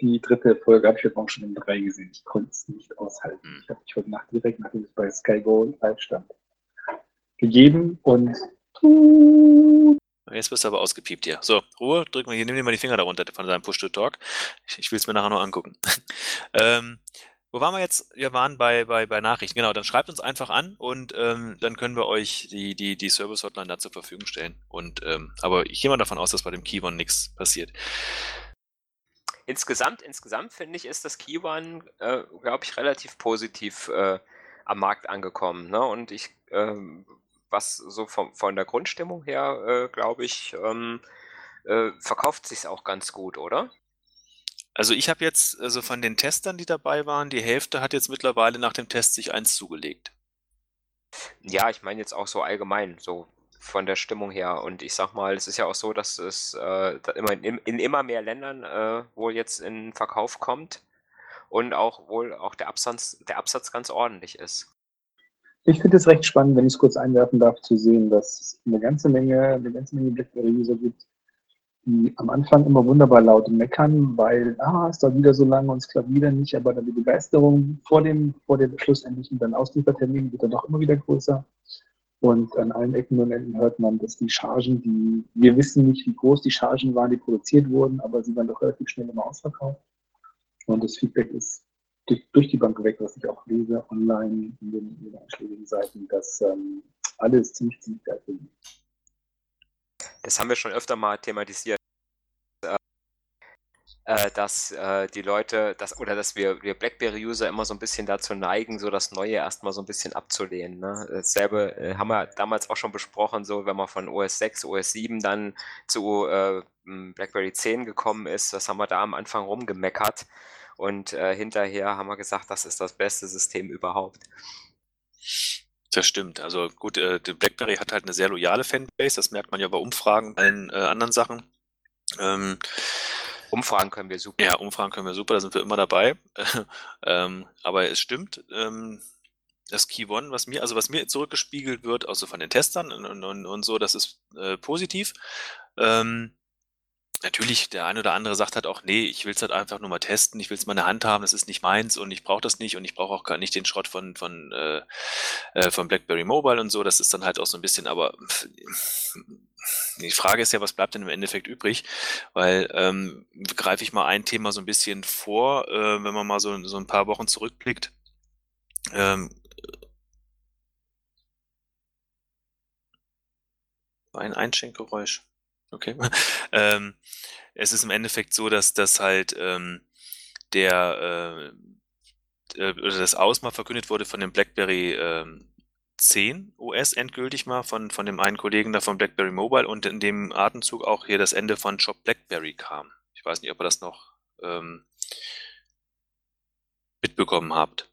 Die dritte Folge habe ich heute Morgen schon in drei gesehen. Ich konnte es nicht aushalten. Hm. Ich habe mich heute Nacht direkt, nachdem es bei Sky Go live stand, gegeben und Jetzt bist du aber ausgepiept hier. So, Ruhe, drück mal hier, nimm dir mal die Finger darunter von deinem Push-to-Talk. Ich, ich will es mir nachher noch angucken. ähm, wo waren wir jetzt? Wir waren bei, bei, bei Nachrichten. Genau, dann schreibt uns einfach an und ähm, dann können wir euch die, die, die Service-Hotline da zur Verfügung stellen. Und ähm, aber ich gehe mal davon aus, dass bei dem Keyone nichts passiert. Insgesamt, insgesamt finde ich, ist das Key One, äh, glaube ich, relativ positiv äh, am Markt angekommen. Ne? Und ich, ähm, was so vom, von der Grundstimmung her, äh, glaube ich, ähm, äh, verkauft sich auch ganz gut, oder? Also ich habe jetzt, also von den Testern, die dabei waren, die Hälfte hat jetzt mittlerweile nach dem Test sich eins zugelegt. Ja, ich meine jetzt auch so allgemein, so von der Stimmung her. Und ich sag mal, es ist ja auch so, dass es äh, immer in, in immer mehr Ländern äh, wohl jetzt in Verkauf kommt und auch wohl auch der Absatz, der Absatz ganz ordentlich ist. ich finde es recht spannend, wenn ich es kurz einwerfen darf, zu sehen, dass es eine ganze Menge, eine ganze Menge BlackBerry-User gibt, die am Anfang immer wunderbar laut meckern, weil, ah, es dauert wieder so lange und es klappt wieder nicht, aber dann die Begeisterung vor dem, vor dem schlussendlichen dann Ausliefertermin wird dann doch immer wieder größer. Und an allen Ecken und Enden hört man, dass die Chargen, die, wir wissen nicht, wie groß die Chargen waren, die produziert wurden, aber sie waren doch relativ schnell immer ausverkauft. Und das Feedback ist durch, durch die Bank weg, was ich auch lese online in den, in den einschlägigen Seiten, dass ähm, alles ziemlich, ziemlich geil finden. Das haben wir schon öfter mal thematisiert, äh, dass äh, die Leute, dass, oder dass wir, wir BlackBerry-User immer so ein bisschen dazu neigen, so das Neue erstmal so ein bisschen abzulehnen. Ne? Dasselbe äh, haben wir damals auch schon besprochen, so wenn man von OS 6, OS 7 dann zu äh, m, BlackBerry 10 gekommen ist, das haben wir da am Anfang rumgemeckert. Und äh, hinterher haben wir gesagt, das ist das beste System überhaupt. Das stimmt. Also gut, äh, BlackBerry hat halt eine sehr loyale Fanbase, das merkt man ja bei Umfragen, bei allen äh, anderen Sachen. Ähm, Umfragen können wir super. ja, Umfragen können wir super, da sind wir immer dabei. ähm, aber es stimmt, ähm, das Key One, was mir, also was mir zurückgespiegelt wird, also von den Testern und, und, und so, das ist äh, positiv. Ähm, natürlich, der eine oder andere sagt halt auch, nee, ich will es halt einfach nur mal testen, ich will es mal in der Hand haben, das ist nicht meins und ich brauche das nicht und ich brauche auch gar nicht den Schrott von, von, äh, äh, von BlackBerry Mobile und so. Das ist dann halt auch so ein bisschen, aber die Frage ist ja, was bleibt denn im Endeffekt übrig? Weil ähm, greife ich mal ein Thema so ein bisschen vor, äh, wenn man mal so, so ein paar Wochen zurückblickt. Ähm, ein Einschenkgeräusch. Okay. ähm, es ist im Endeffekt so, dass das halt ähm, der äh, äh, oder das Aus mal verkündet wurde von dem BlackBerry ähm, 10 OS endgültig mal von, von dem einen Kollegen da von BlackBerry Mobile und in dem Atemzug auch hier das Ende von Shop BlackBerry kam. Ich weiß nicht, ob ihr das noch ähm, mitbekommen habt.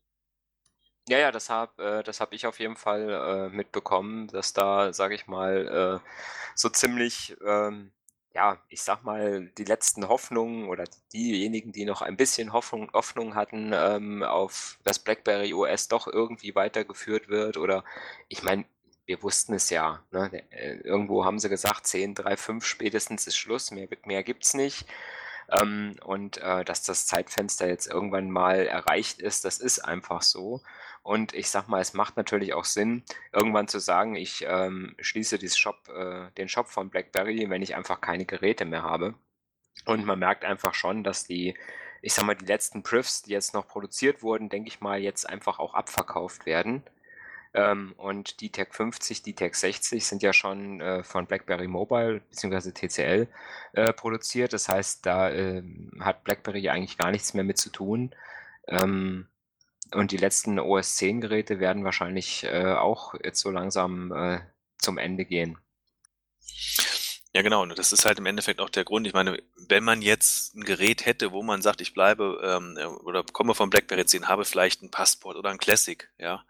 Ja, ja, das habe äh, das hab ich auf jeden Fall äh, mitbekommen, dass da, sage ich mal, äh, so ziemlich, ähm, ja, ich sag mal, die letzten Hoffnungen oder diejenigen, die noch ein bisschen Hoffnung, Hoffnung hatten ähm, auf das BlackBerry OS doch irgendwie weitergeführt wird. Oder ich meine, wir wussten es ja. Ne? Äh, Irgendwo haben sie gesagt, 10, 3, 5 spätestens ist Schluss, mehr, mehr gibt's nicht. Ähm, und äh, dass das Zeitfenster jetzt irgendwann mal erreicht ist, das ist einfach so. Und ich sag mal, es macht natürlich auch Sinn, irgendwann zu sagen, ich ähm, schließe Shop, äh, den Shop von BlackBerry, wenn ich einfach keine Geräte mehr habe. Und man merkt einfach schon, dass die, ich sag mal, die letzten Privs, die jetzt noch produziert wurden, denke ich mal, jetzt einfach auch abverkauft werden. Ähm, und die Tech 50, die Tech 60 sind ja schon äh, von BlackBerry Mobile bzw. TCL äh, produziert. Das heißt, da äh, hat BlackBerry eigentlich gar nichts mehr mit zu tun. Ähm, und die letzten OS 10 Geräte werden wahrscheinlich äh, auch jetzt so langsam äh, zum Ende gehen. Ja, genau. Und das ist halt im Endeffekt auch der Grund. Ich meine, wenn man jetzt ein Gerät hätte, wo man sagt, ich bleibe ähm, oder komme vom BlackBerry 10, habe vielleicht ein Passport oder ein Classic, ja,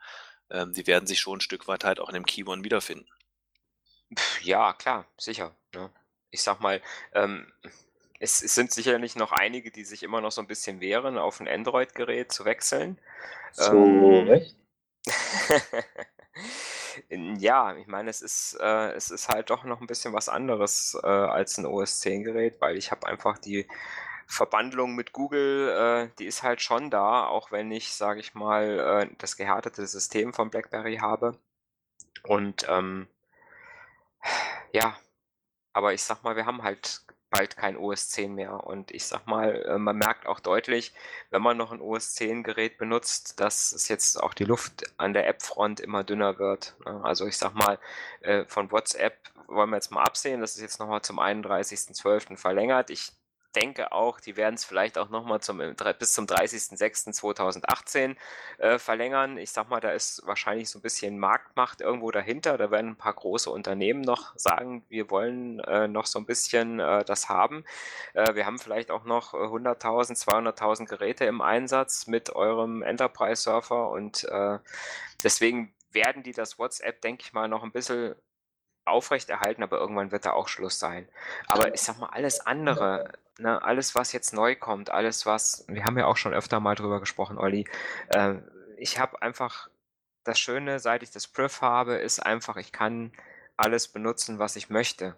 ähm, die werden sich schon ein Stück weit halt auch in dem Key One wiederfinden. Ja, klar, sicher. Ne? Ich sag mal, ähm, es, es, sind sicherlich noch einige, die sich immer noch so ein bisschen wehren, auf ein Android-Gerät zu wechseln. So ähm, recht. ja, ich meine, es ist, äh, es ist halt doch noch ein bisschen was anderes äh, als ein OS 10 Gerät, weil ich habe einfach die Verbandlung mit Google, äh, die ist halt schon da, auch wenn ich, sage ich mal, äh, das gehärtete System von BlackBerry habe. Und ähm, ja, aber ich sag mal, wir haben halt bald kein OS 10 mehr. Und ich sag mal, äh, man merkt auch deutlich, wenn man noch ein OS 10 Gerät benutzt, dass es jetzt auch die Luft an der App-Front immer dünner wird. Ne? Also ich sag mal, äh, von WhatsApp wollen wir jetzt mal absehen, das ist jetzt nochmal zum 31.12. verlängert. Ich denke auch, die werden es vielleicht auch nochmal zum, äh, bis zum 30.06.2018 äh, verlängern. Ich sag mal, da ist wahrscheinlich so ein bisschen Marktmacht irgendwo dahinter. Da werden ein paar große Unternehmen noch sagen, wir wollen äh, noch so ein bisschen äh, das haben. Äh, wir haben vielleicht auch noch 100.000, äh, 200.000 Geräte im Einsatz mit eurem Enterprise-Surfer und deswegen werden die das WhatsApp, denke ich mal, noch ein bisschen aufrechterhalten, aber irgendwann wird da auch Schluss sein. Aber ich sag mal, alles andere, ne, alles, was jetzt neu kommt, alles, was, wir haben ja auch schon öfter mal drüber gesprochen, Olli, äh, ich habe einfach, das Schöne, seit ich das Priv habe, ist einfach, ich kann alles benutzen, was ich möchte.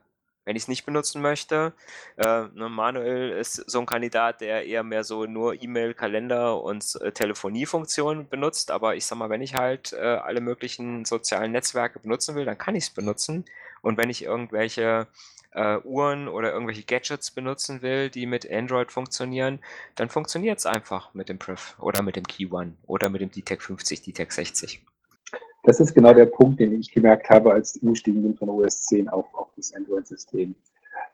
Wenn ich es nicht benutzen möchte, äh, ne, Manuel ist so ein Kandidat, der eher mehr so nur E-Mail, Kalender und äh, Telefoniefunktionen benutzt. Aber ich sag mal, wenn ich halt äh, alle möglichen sozialen Netzwerke benutzen will, dann kann ich es benutzen. Und wenn ich irgendwelche äh, Uhren oder irgendwelche Gadgets benutzen will, die mit Android funktionieren, dann funktioniert es einfach mit dem Priv oder mit dem Key One oder mit dem DTEC 50, DTEC 60. Das ist genau der Punkt, den ich gemerkt habe, als ich umgestiegen bin von OS 10 auf, auf das Android-System.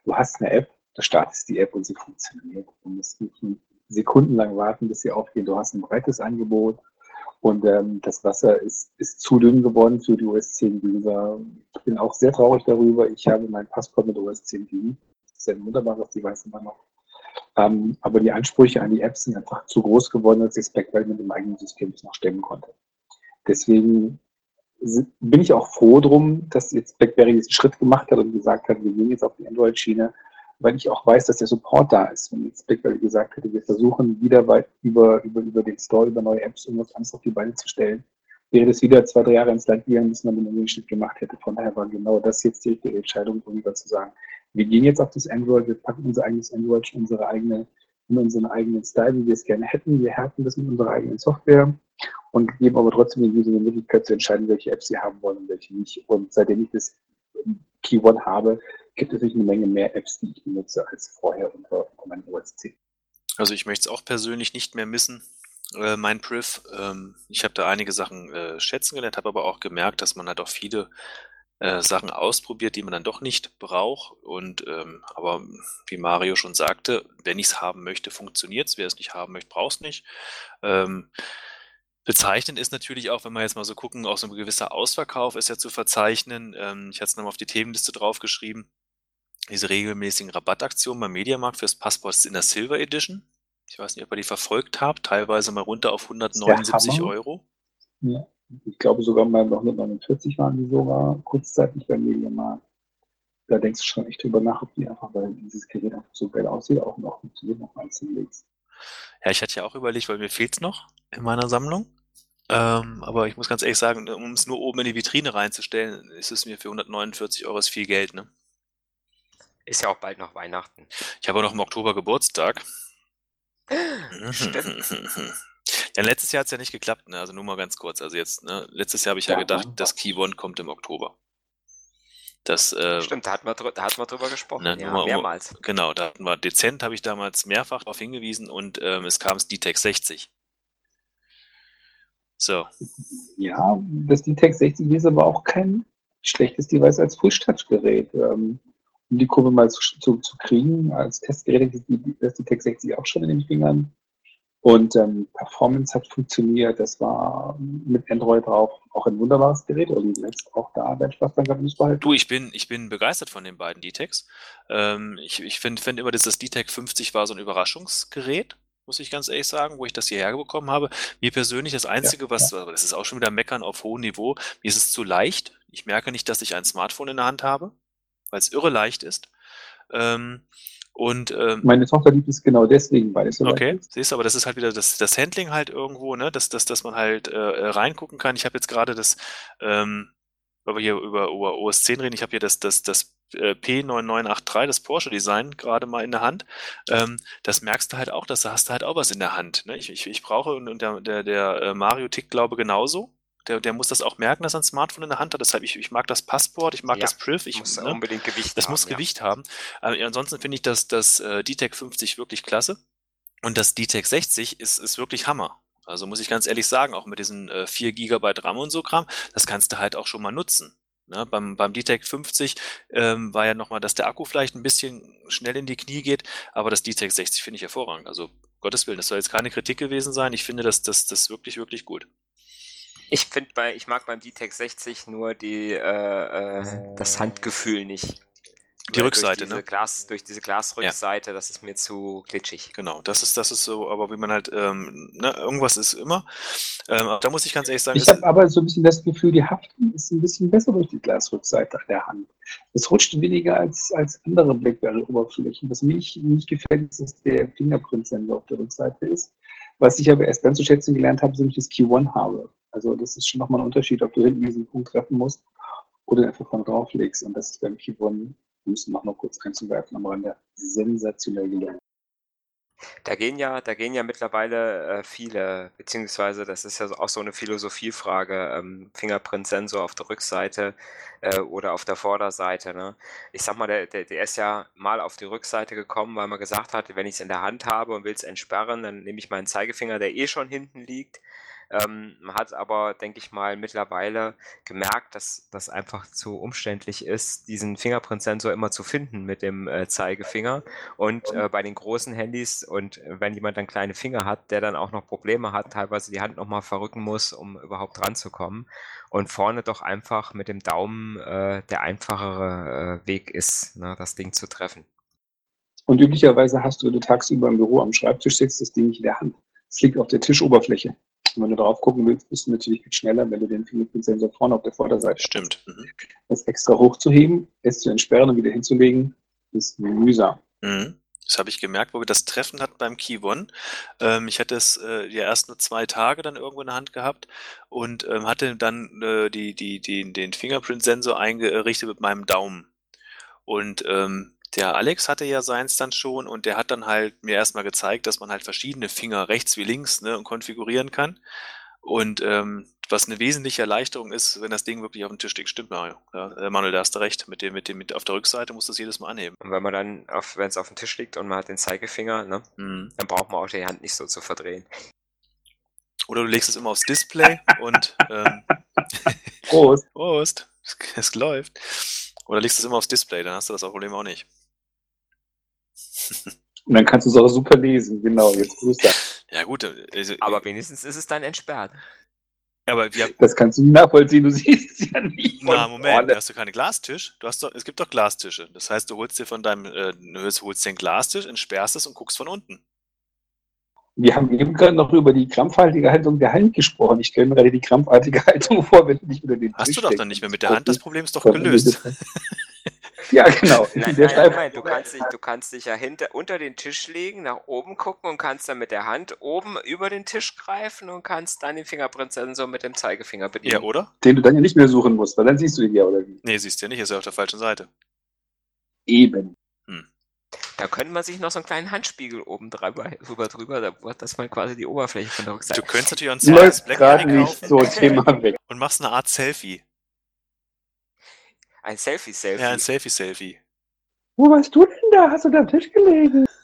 Du hast eine App, du startest die App und sie funktioniert. Du musst nicht sekundenlang warten, bis sie aufgeht. Du hast ein breites Angebot und ähm, das Wasser ist, ist zu dünn geworden für die OS 10-User. Ich bin auch sehr traurig darüber. Ich habe mein Passport mit OS 10 geliebt. Das ist ein wunderbares Device immer noch. Ähm, aber die Ansprüche an die Apps sind einfach zu groß geworden, als ich Spectral mit dem eigenen System das noch stemmen konnte. Deswegen bin ich auch froh drum, dass jetzt BlackBerry diesen Schritt gemacht hat und gesagt hat, wir gehen jetzt auf die Android-Schiene, weil ich auch weiß, dass der Support da ist. Wenn jetzt BlackBerry gesagt hätte, wir versuchen wieder weit über, über, über den Store, über neue Apps irgendwas anderes auf die Beine zu stellen, wäre das wieder zwei, drei Jahre ins Land gegangen, bis man den Schritt gemacht hätte. Von daher war genau das jetzt die richtige Entscheidung, um wieder zu sagen, wir gehen jetzt auf das Android, wir packen unser eigenes Android, unsere eigene, in unseren eigenen Style, wie wir es gerne hätten. Wir härten das mit unserer eigenen Software und geben aber trotzdem den Usern die Möglichkeit zu entscheiden, welche Apps sie haben wollen und welche nicht. Und seitdem ich das Key One habe, gibt es natürlich eine Menge mehr Apps, die ich benutze als vorher unter, unter meinem OS 10. Also ich möchte es auch persönlich nicht mehr missen, äh, mein Priv. Ähm, ich habe da einige Sachen äh, schätzen gelernt, habe aber auch gemerkt, dass man halt auch viele äh, Sachen ausprobiert, die man dann doch nicht braucht. Und ähm, aber wie Mario schon sagte, wenn ich es haben möchte, funktioniert es. Wer es nicht haben möchte, braucht es nicht. Ähm, Bezeichnend ist natürlich auch, wenn wir jetzt mal so gucken, auch so ein gewisser Ausverkauf ist ja zu verzeichnen. Ähm, ich hatte es nochmal auf die Themenliste draufgeschrieben. Diese regelmäßigen Rabattaktionen beim Mediamarkt fürs Passport in der Silver Edition. Ich weiß nicht, ob ihr die verfolgt habt, teilweise mal runter auf 179 Euro. Ja, ich glaube sogar mal bei 149 waren die sogar kurzzeitig beim Mediamarkt. Da denkst du schon echt drüber nach, ob die einfach, weil dieses Gerät einfach so geil aussieht, auch noch funktioniert, noch mal hinlegst. Ja, ich hatte ja auch überlegt, weil mir fehlt es noch in meiner Sammlung. Ähm, aber ich muss ganz ehrlich sagen, um es nur oben in die Vitrine reinzustellen, ist es mir für 149 Euro viel Geld, ne? Ist ja auch bald noch Weihnachten. Ich habe auch noch im Oktober Geburtstag. Stimmt. Ja, letztes Jahr hat es ja nicht geklappt, ne? Also nur mal ganz kurz. Also jetzt, ne? Letztes Jahr habe ich ja, ja gedacht, das Key One kommt im Oktober. Das, äh, Stimmt, da hatten wir, da hatten wir drüber gesprochen, ne, ja, mal, mehrmals. Genau, da hatten wir dezent, habe ich damals mehrfach darauf hingewiesen und ähm, es kam das DTEC 60. So. Ja, das DTEC 60 ist aber auch kein schlechtes Device als Push-Touch-Gerät. Ähm, um die Kurve mal zu, zu, zu kriegen, als Testgerät ist das DTEC 60 auch schon in den Fingern. Und ähm, Performance hat funktioniert, das war mit Android drauf auch ein wunderbares Gerät. Also jetzt auch da dein Spaß dran gehabt, nicht behalten. Du, ich bin, ich bin begeistert von den beiden D-Techs. Ähm, ich ich finde find immer, dass das D-Tech 50 war so ein Überraschungsgerät, muss ich ganz ehrlich sagen, wo ich das hierher bekommen habe. Mir persönlich das Einzige, Ja, was, aber das ist auch schon wieder Meckern auf hohem Niveau, mir ist es zu leicht. Ich merke nicht, dass ich ein Smartphone in der Hand habe, weil es irre leicht ist. Ähm, und ähm, Meine Tochter liebt es genau deswegen, weil es so Okay, ist. siehst du, aber das ist halt wieder das, das Handling halt irgendwo, ne, dass, dass, dass man halt äh, äh, reingucken kann. Ich habe jetzt gerade das, ähm, weil wir hier über, über OS 10 reden, ich habe hier das, das, das äh, P9983, das Porsche Design, gerade mal in der Hand. Ähm, das merkst du halt auch, dass da hast du halt auch was in der Hand. Ne? Ich, ich, ich brauche, und und der, der, der äh, Mario tickt, glaube genauso. Der, der muss das auch merken, dass er ein Smartphone in der Hand hat. Deshalb, ich, ich mag das Passport, ich mag Ja, das Priv. Ich, muss ne? unbedingt Gewicht Das haben. muss ja. Gewicht haben. Aber ansonsten finde ich das, das äh, D-Tech 50 wirklich klasse. Und das D-Tech 60 ist, ist wirklich Hammer. Also muss ich ganz ehrlich sagen, auch mit diesen äh, 4 GB RAM und so Kram, das kannst du halt auch schon mal nutzen. Ne? Beim, beim D-Tech 50 ähm, war ja nochmal, dass der Akku vielleicht ein bisschen schnell in die Knie geht, aber das D-Tech 60 finde ich hervorragend. Also Gottes Willen, das soll jetzt keine Kritik gewesen sein. Ich finde das, das, das wirklich, wirklich gut. Ich finde bei, ich mag beim D-Tech 60 nur die, äh, äh, das Handgefühl nicht. Die Weil Rückseite, ne? Glas, durch diese Glasrückseite, das ist mir zu glitschig. Genau, das ist, das ist so, aber wie man halt, ähm, ne, irgendwas ist immer. Ähm, da muss ich ganz ehrlich sagen, Ich habe aber so ein bisschen das Gefühl, die Haftung ist ein bisschen besser durch die Glasrückseite an der Hand. Es rutscht weniger als, als andere BlackBerry-Oberflächen. Was mir nicht, nicht gefällt, ist, dass der Fingerprint-Sensor auf der Rückseite ist. Was ich aber erst dann zu schätzen gelernt habe, sind das Key-One habe. Also das ist schon nochmal ein Unterschied, ob du hinten diesen Punkt treffen musst oder einfach von drauf legst. Und das ist beim Key-One, um es noch mal kurz einzuwerfen, am Rande sensationell gelungen. Da gehen ja, da gehen ja mittlerweile äh, viele, beziehungsweise das ist ja auch so eine Philosophiefrage, ähm, Fingerprint-Sensor auf der Rückseite äh, oder auf der Vorderseite. Ne? Ich sag mal, der, der, der ist ja mal auf die Rückseite gekommen, weil man gesagt hat, wenn ich es in der Hand habe und will es entsperren, dann nehme ich meinen Zeigefinger, der eh schon hinten liegt. Ähm, man hat aber, denke ich mal, mittlerweile gemerkt, dass das einfach zu umständlich ist, diesen Fingerprint-Sensor immer zu finden mit dem äh, Zeigefinger. Und äh, bei den großen Handys und äh, wenn jemand dann kleine Finger hat, der dann auch noch Probleme hat, teilweise die Hand nochmal verrücken muss, um überhaupt ranzukommen. Und vorne doch einfach mit dem Daumen äh, der einfachere äh, Weg ist, ne, das Ding zu treffen. Und üblicherweise hast du, wenn du tagsüber im Büro am Schreibtisch sitzt, das Ding nicht in der Hand. Es liegt auf der Tischoberfläche. Und wenn du drauf gucken willst, bist du natürlich viel schneller, wenn du den Fingerprint-Sensor vorne auf der Vorderseite hast. Stimmt. Mhm. Das extra hochzuheben, es zu entsperren und wieder hinzulegen, ist mühsam. Mhm. Das habe ich gemerkt, wo wir das Treffen hatten beim Key One. Ähm, ich hatte es äh, ja erst nur zwei Tage dann irgendwo in der Hand gehabt und ähm, hatte dann äh, die, die, die, den Fingerprint-Sensor eingerichtet mit meinem Daumen. Und ähm, der Alex hatte ja seins dann schon und der hat dann halt mir erstmal gezeigt, dass man halt verschiedene Finger rechts wie links ne, konfigurieren kann. Und ähm, was eine wesentliche Erleichterung ist, wenn das Ding wirklich auf dem Tisch liegt. Stimmt, Mario. Ja, äh, Manuel, da hast du recht. Mit dem, mit dem, mit auf der Rückseite musst du es jedes Mal anheben. Und wenn man dann, wenn es auf dem Tisch liegt und man hat den Zeigefinger, ne, Mhm. dann braucht man auch die Hand nicht so zu verdrehen. Oder du legst es immer aufs Display und ähm, Prost! Prost, es läuft. Oder legst es immer aufs Display, dann hast du das Problem auch nicht. Und dann kannst du es auch super lesen. Genau, jetzt grüß das. Ja gut, also, Aber wenigstens ist es dann entsperrt. aber wir, Das kannst du nachvollziehen, du siehst es ja nicht. na Moment, vorne. hast du keine Glastisch? Du hast doch, es gibt doch Glastische. Das heißt, du holst dir von deinem, äh, du holst holst den Glastisch, entsperrst es und guckst von unten. Wir haben eben gerade noch über die krampfhaltige Haltung der Hand gesprochen. Ich stelle mir gerade die krampfartige Haltung vor, wenn du dich über den Hast Tisch du doch dann nicht mehr mit der Hand, das Problem ist doch gelöst. Ja, genau. Nein, nein, Steif- nein, du kannst dich, du kannst dich ja hinter, unter den Tisch legen, nach oben gucken und kannst dann mit der Hand oben über den Tisch greifen und kannst dann den Fingerprintsensor mit dem Zeigefinger bedienen. Ja, oder? den du dann ja nicht mehr suchen musst, weil dann siehst du ihn ja, oder wie? Nee, siehst du ja nicht, ist ja auf der falschen Seite. Eben. Da könnte man sich noch so einen kleinen Handspiegel oben drüber, drüber, drüber da wird das mal quasi die Oberfläche von der Du Rückseite. könntest natürlich auch ein zweites Blackberry kaufen so Thema weg. und machst eine Art Selfie. Ein Selfie-Selfie. Ja, ein Selfie-Selfie. Wo warst du denn da? Hast du da am Tisch gelegen?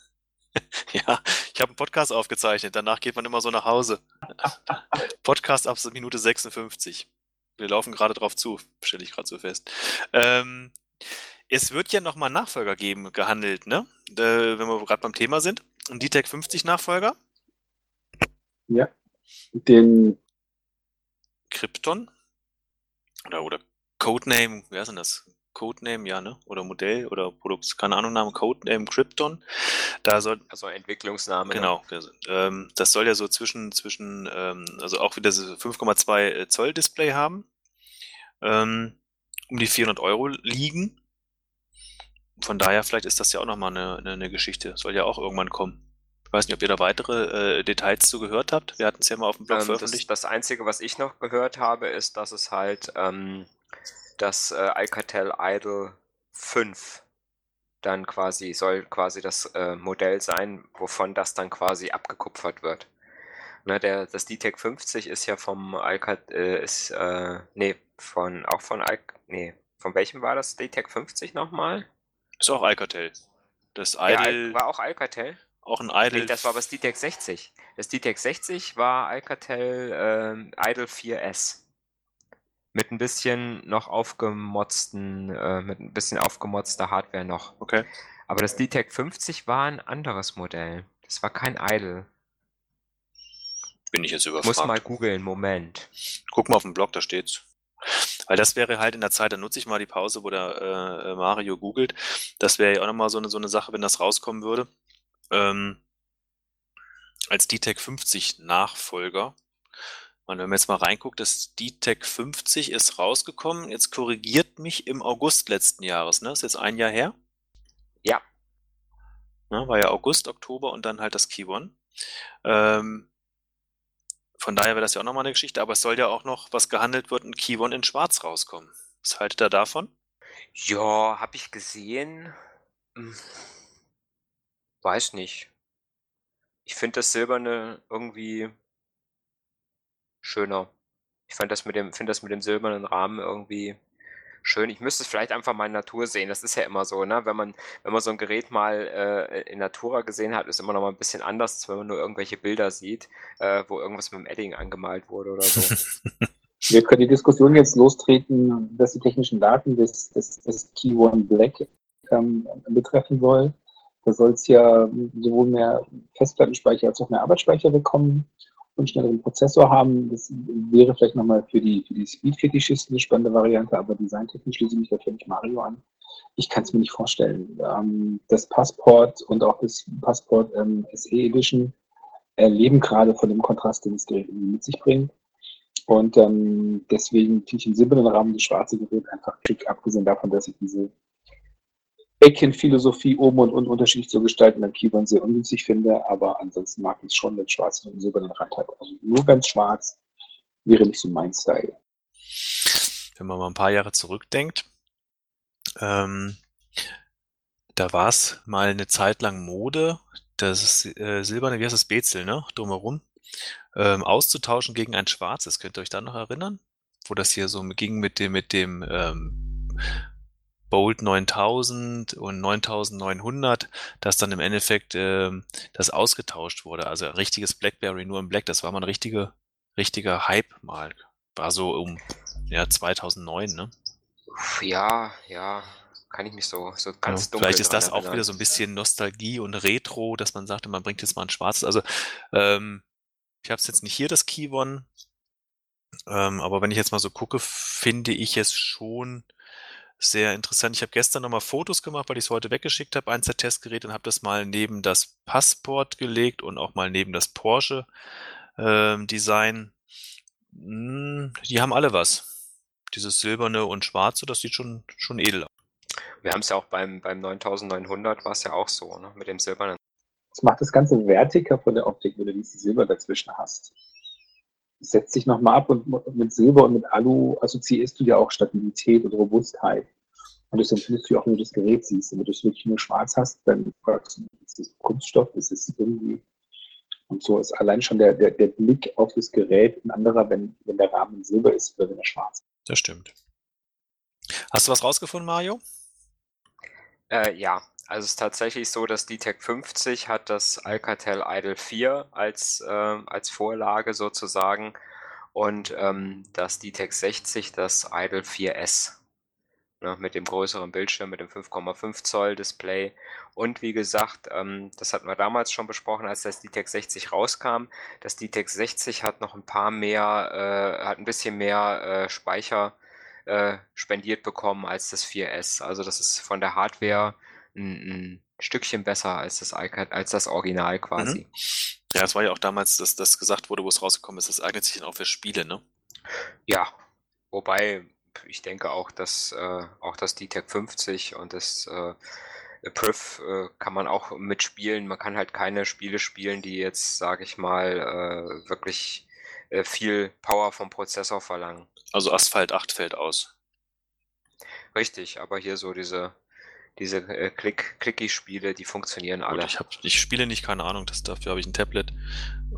Ja, ich habe einen Podcast aufgezeichnet, danach geht man immer so nach Hause. Podcast ab Minute 56. Wir laufen gerade drauf zu, stelle ich gerade so fest. Ähm, es wird ja nochmal Nachfolger geben, gehandelt, ne? Äh, wenn wir gerade beim Thema sind. Ein DTEC 50 Nachfolger. Ja. Den Krypton oder, oder Codename, wer ist denn das? Codename, ja, ne? Oder Modell oder Produkt, keine Ahnung, Name, Codename Krypton. Da soll, Also Entwicklungsname. genau, das, ähm, das soll ja so zwischen, zwischen, ähm, also auch wieder so 5,2 Zoll Display haben, ähm, um die 400 Euro liegen. Von daher, vielleicht ist das ja auch nochmal eine, eine, eine Geschichte. Soll ja auch irgendwann kommen. Ich weiß nicht, ob ihr da weitere äh, Details zu gehört habt. Wir hatten es ja mal auf dem Blog Ähm, das, veröffentlicht. das Einzige, was ich noch gehört habe, ist, dass es halt ähm, das äh, Alcatel Idol 5 dann quasi, soll quasi das äh, Modell sein, wovon das dann quasi abgekupfert wird. Ne, der, das DTEC 50 ist ja vom Alcatel, äh, ist, äh, nee, von, auch von Al nee, von welchem war das DTEC 50 nochmal? Ist auch Alcatel. Das Ja, Idle, war auch Alcatel? auch ein Idle. Nee, das war aber das DTEC 60. Das DTEC 60 war Alcatel ähm, Idol 4S. Mit ein bisschen noch aufgemotzten, äh, mit ein bisschen aufgemotzter Hardware noch. Okay. Aber das DTEC 50 war ein anderes Modell. Das war kein Idol. Bin ich jetzt überfragt. Muss mal googeln, Moment. Guck mal auf dem Blog, da steht's. Weil das wäre halt in der Zeit, da nutze ich mal die Pause, wo der äh, Mario googelt. Das wäre ja auch nochmal so eine, so eine Sache, wenn das rauskommen würde. Ähm, als DTEC 50 Nachfolger. Und wenn man jetzt mal reinguckt, das DTEC 50 ist rausgekommen. Jetzt korrigiert mich im August letzten Jahres, ne? Ist jetzt ein Jahr her. Ja. Ne? War ja August, Oktober und dann halt das Key One. Ähm, von daher wäre das ja auch nochmal eine Geschichte, aber es soll ja auch noch, was gehandelt wird, ein Key One in Schwarz rauskommen. Was haltet ihr davon? Ja, habe ich gesehen. Hm. Weiß nicht. Ich finde das Silberne irgendwie schöner. Ich fand das mit finde das mit dem silbernen Rahmen irgendwie schön. Ich müsste es vielleicht einfach mal in Natur sehen. Das ist ja immer so, ne? Wenn man, wenn man so ein Gerät mal äh, in Natura gesehen hat, ist immer noch mal ein bisschen anders, als wenn man nur irgendwelche Bilder sieht, äh, wo irgendwas mit dem Edding angemalt wurde oder so. Wir können die Diskussion jetzt lostreten, was die technischen Daten des, des, des Key One Black ähm, betreffen soll. Da soll es ja sowohl mehr Festplattenspeicher als auch mehr Arbeitsspeicher bekommen und schnelleren Prozessor haben. Das wäre vielleicht nochmal für die, für die Speed-Fetischisten eine spannende Variante, aber designtechnisch schließe ich mich völlig Mario an. Ich kann es mir nicht vorstellen. Ähm, das Passport und auch das Passport ähm, SE Edition erleben gerade von dem Kontrast, den das Gerät mit sich bringt. Und ähm, deswegen finde ich den silbernen Rahmen das schwarze Gerät einfach schick, abgesehen davon, dass ich diese Eckchenphilosophie oben und unten unterschiedlich zu gestalten beim Keyboard sehr ungünstig finde, aber ansonsten mag ich es schon, wenn schwarz und silbernen Rand hat. Also nur ganz schwarz wäre nicht so mein Style. Wenn man mal ein paar Jahre zurückdenkt, ähm, da war es mal eine Zeit lang Mode, das äh, silberne, wie heißt das, Bezel, ne, drumherum, ähm, auszutauschen gegen ein schwarzes. Könnt ihr euch da noch erinnern? Wo das hier so ging mit dem, mit dem ähm, Bolt 9000 und 9900, dass dann im Endeffekt ähm, das ausgetauscht wurde. Also ein richtiges Blackberry nur im Black, das war mal ein richtiger, richtiger Hype mal. War so um ja, 2009, ne? Ja, ja, kann ich mich so, so ganz Ja, dunkel vielleicht ist das auch erinnern. wieder so ein bisschen Nostalgie und Retro, dass man sagte, man bringt jetzt mal ein schwarzes. Also ähm, ich habe es jetzt nicht hier, das Key One, ähm, aber wenn ich jetzt mal so gucke, finde ich es schon sehr interessant. Ich habe gestern nochmal Fotos gemacht, weil ich es heute weggeschickt habe, eins der Testgeräte, und habe das mal neben das Passport gelegt und auch mal neben das Porsche ähm, Design. Hm, die haben alle was. Dieses silberne und schwarze, das sieht schon, schon edel aus. Wir haben es ja auch beim, beim 9900 war es ja auch so, ne? Mit dem silbernen. Das macht das Ganze wertiger von der Optik, wenn du dieses Silber dazwischen hast. Setzt sich nochmal ab und mit Silber und mit Alu assoziierst du ja auch Stabilität und Robustheit. Und das empfindest du auch, wenn du das Gerät siehst. Wenn du das wirklich nur schwarz hast, dann fragst du, ist das Kunststoff, ist es irgendwie. Und so ist allein schon der, der, der Blick auf das Gerät ein anderer, wenn, wenn der Rahmen Silber ist oder wenn er schwarz ist. Das stimmt. Hast du was rausgefunden, Mario? Äh, ja, also es ist tatsächlich so, dass die Tech 50 hat das Alcatel Idol 4 als, ähm, als Vorlage sozusagen und ähm, das DTEC 60 das Idol 4S. ne, mit dem größeren Bildschirm, mit dem 5,5 Zoll Display. Und wie gesagt, ähm, das hatten wir damals schon besprochen, als das DTEC 60 rauskam. Das DTEC 60 hat noch ein paar mehr, äh, hat ein bisschen mehr äh, Speicher äh, spendiert bekommen als das 4S. Also das ist von der Hardware ein, ein Stückchen besser als das als das Original quasi. Mhm. Ja, es war ja auch damals, dass das gesagt wurde, wo es rausgekommen ist, das eignet sich dann auch für Spiele, ne? Ja, wobei ich denke auch, dass äh, auch das DTEC 50 und das äh, Priv äh, kann man auch mitspielen. Man kann halt keine Spiele spielen, die jetzt, sage ich mal, äh, wirklich äh, viel Power vom Prozessor verlangen. Also Asphalt 8 fällt aus. Richtig, aber hier so diese diese äh, Click Clicky-Spiele, die funktionieren alle. Gut, ich, hab, ich spiele nicht, keine Ahnung, das, dafür habe ich ein Tablet.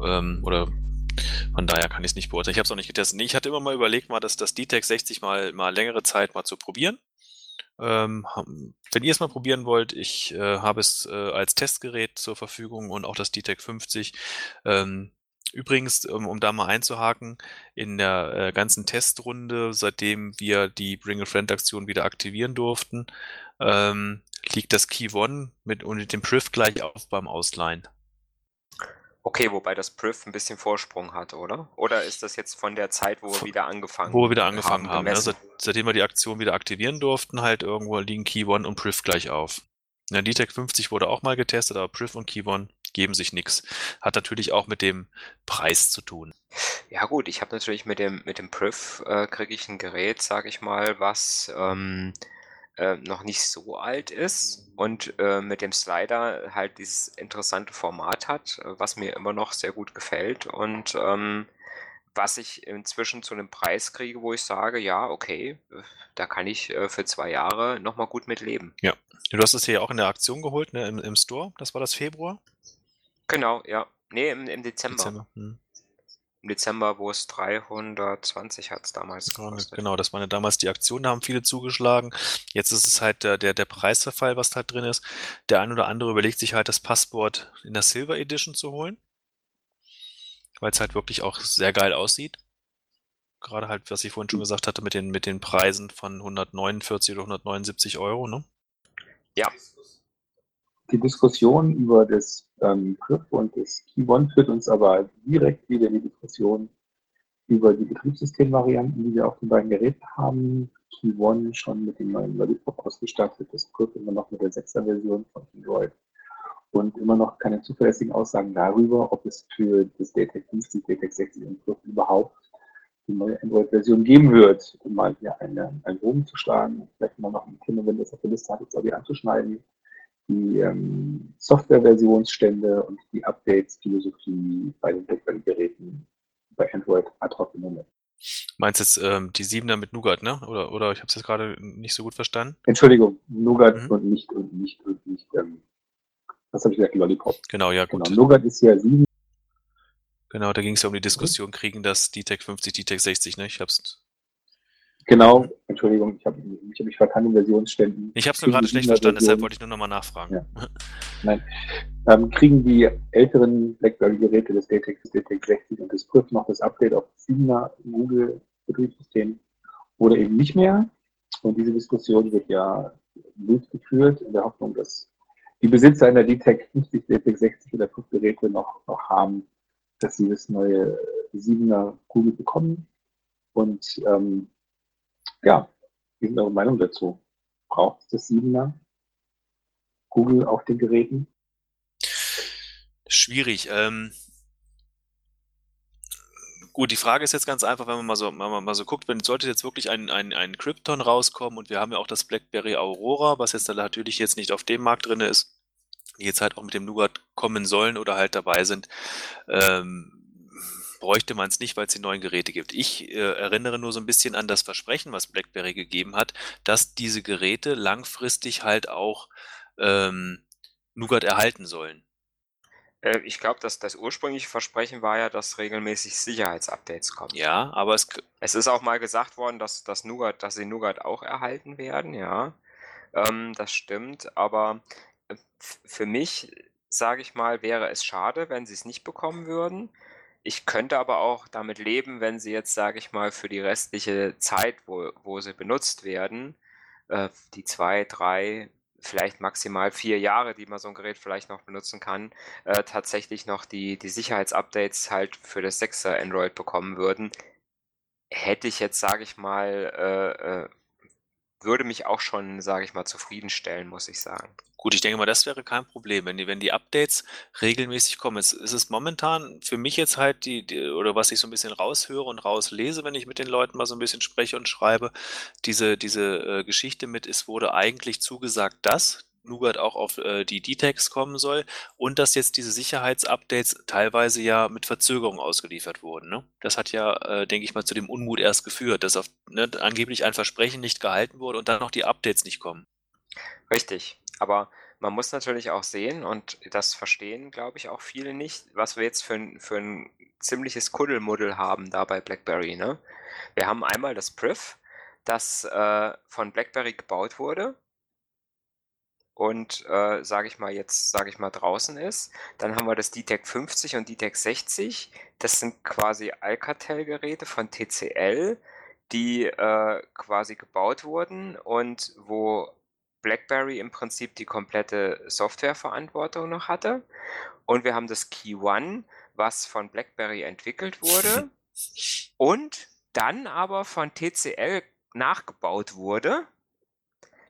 Ähm, oder von daher kann ich es nicht beurteilen. Ich habe es auch nicht getestet. Nee, ich hatte immer mal überlegt, mal das, das DTEC 60 mal, mal längere Zeit mal zu probieren. Ähm, wenn ihr es mal probieren wollt, ich äh, habe es äh, als Testgerät zur Verfügung und auch das DTEC 50. Ähm, Übrigens, um, um da mal einzuhaken, in der äh, ganzen Testrunde, seitdem wir die Bring a Friend Aktion wieder aktivieren durften, ähm, liegt das Key One mit, mit dem Priv gleich auf beim Ausleihen. Okay, wobei das Priv ein bisschen Vorsprung hat, oder? Oder ist das jetzt von der Zeit, wo wir wieder angefangen haben? Wo wir wieder angefangen haben, haben ja, seit, seitdem wir die Aktion wieder aktivieren durften, halt irgendwo liegen Key One und Priv gleich auf. Der DTEC 50 wurde auch mal getestet, aber Priv und Key One geben sich nichts. Hat natürlich auch mit dem Preis zu tun. Ja gut, ich habe natürlich mit dem, mit dem Priv äh, kriege ich ein Gerät, sage ich mal, was ähm, äh, noch nicht so alt ist und äh, mit dem Slider halt dieses interessante Format hat, äh, was mir immer noch sehr gut gefällt und ähm, was ich inzwischen zu einem Preis kriege, wo ich sage, ja, okay, äh, da kann ich äh, für zwei Jahre nochmal gut mit leben. Ja, du hast es hier auch in der Aktion geholt, ne, im, im Store, das war das Februar? Genau, ja. Nee, im, im Dezember. Dezember. Hm. Im Dezember, wo es 320 hat es damals gekostet. Genau, das war ja damals die Aktion, da haben viele zugeschlagen. Jetzt ist es halt der, der, der Preisverfall, was da halt drin ist. Der ein oder andere überlegt sich halt, das Passport in der Silver Edition zu holen. Weil es halt wirklich auch sehr geil aussieht. Gerade halt, was ich vorhin schon gesagt hatte, mit den, mit den Preisen von 149 oder 179 Euro, ne? Ja, die Diskussion über das ähm, Grip und das Key One führt uns aber direkt wieder in die Diskussion über die Betriebssystemvarianten, die wir auf den beiden Geräten haben. Key One schon mit dem neuen Lollipop ausgestattet, das Grip immer noch mit der 6er Version von Android. Und immer noch keine zuverlässigen Aussagen darüber, ob es für das DATEC 50, DATEC 60 und Grip überhaupt die neue Android-Version geben wird, um mal hier eine, einen Bogen zu schlagen, vielleicht mal noch ein Thema, wenn das auf der Liste hat, jetzt auch wieder anzuschneiden die ähm, Software-Versionsstände und die Updates-Philosophie bei den BlackBerry-Geräten bei Android ad hoc im Moment. Meinst jetzt ähm, die 7er mit Nougat, ne? Oder, oder ich habe es jetzt gerade nicht so gut verstanden? Entschuldigung, Nougat mhm. und nicht und nicht und nicht. Ähm, was habe ich gesagt? Lollipop. Genau, ja, gut. Genau, Nougat ist ja 7. Genau, da ging es ja um die Diskussion, kriegen das DTEC 50, DTEC 60, ne? Ich habe es Genau, Entschuldigung, ich habe ich hab mich verkannt in Versionsständen. Ich habe es nur gerade schlecht verstanden, deshalb wollte ich nur nochmal nachfragen. Ja. Nein. Ähm, kriegen die älteren BlackBerry-Geräte des DTEC, des DTEC 60 und des Prüf noch das Update auf 7er Google-Betriebssystem oder eben nicht mehr? Und diese Diskussion wird ja wild geführt in der Hoffnung, dass die Besitzer in der DTEC 50, DTEC 60 oder Prüfgeräte noch, noch haben, dass sie das neue 7er Google bekommen. Und ähm, ja, wie ist eure Meinung dazu? Braucht es das 7er Google auf den Geräten? Schwierig. Ähm, gut, die Frage ist jetzt ganz einfach, wenn man mal so, wenn man mal so guckt, wenn sollte jetzt wirklich ein, ein, ein Krypton rauskommen und wir haben ja auch das BlackBerry Aurora, was jetzt natürlich jetzt nicht auf dem Markt drin ist, die jetzt halt auch mit dem Nougat kommen sollen oder halt dabei sind, ähm, bräuchte man es nicht, weil es die neuen Geräte gibt. Ich äh, erinnere nur so ein bisschen an das Versprechen, was BlackBerry gegeben hat, dass diese Geräte langfristig halt auch ähm, Nougat erhalten sollen. Äh, ich glaube, dass das ursprüngliche Versprechen war ja, dass regelmäßig Sicherheitsupdates kommen. Ja, aber es, es ist auch mal gesagt worden, dass, dass, Nougat, dass sie Nougat auch erhalten werden, ja. Ähm, das stimmt, aber äh, für mich, sage ich mal, wäre es schade, wenn sie es nicht bekommen würden. Ich könnte aber auch damit leben, wenn sie jetzt, sage ich mal, für die restliche Zeit, wo, wo sie benutzt werden, äh, die zwei, drei, vielleicht maximal vier Jahre, die man so ein Gerät vielleicht noch benutzen kann, äh, tatsächlich noch die, die Sicherheitsupdates halt für das 6er Android bekommen würden, hätte ich jetzt, sage ich mal, äh, äh, würde mich auch schon, sage ich mal, zufriedenstellen, muss ich sagen. Gut, ich denke mal, das wäre kein Problem, wenn die, wenn die Updates regelmäßig kommen. Es, es ist momentan für mich jetzt halt die, die, oder was ich so ein bisschen raushöre und rauslese, wenn ich mit den Leuten mal so ein bisschen spreche und schreibe, diese, diese äh, Geschichte mit, es wurde eigentlich zugesagt, dass Nougat auch auf äh, die D-Tags kommen soll und dass jetzt diese Sicherheitsupdates teilweise ja mit Verzögerung ausgeliefert wurden. Ne? Das hat ja, äh, denke ich mal, zu dem Unmut erst geführt, dass auf, ne, angeblich ein Versprechen nicht gehalten wurde und dann noch die Updates nicht kommen. Richtig, aber man muss natürlich auch sehen, und das verstehen, glaube ich, auch viele nicht, was wir jetzt für ein, für ein ziemliches Kuddelmuddel haben da bei BlackBerry. Ne? Wir haben einmal das Priv, das äh, von BlackBerry gebaut wurde und äh, sage ich mal jetzt, sage ich mal draußen ist. Dann haben wir das DTEC 50 und DTEC 60. Das sind quasi Alcatel-Geräte von TCL, die äh, quasi gebaut wurden und wo BlackBerry im Prinzip die komplette Softwareverantwortung noch hatte. Und wir haben das Key One, was von BlackBerry entwickelt wurde und dann aber von TCL nachgebaut wurde.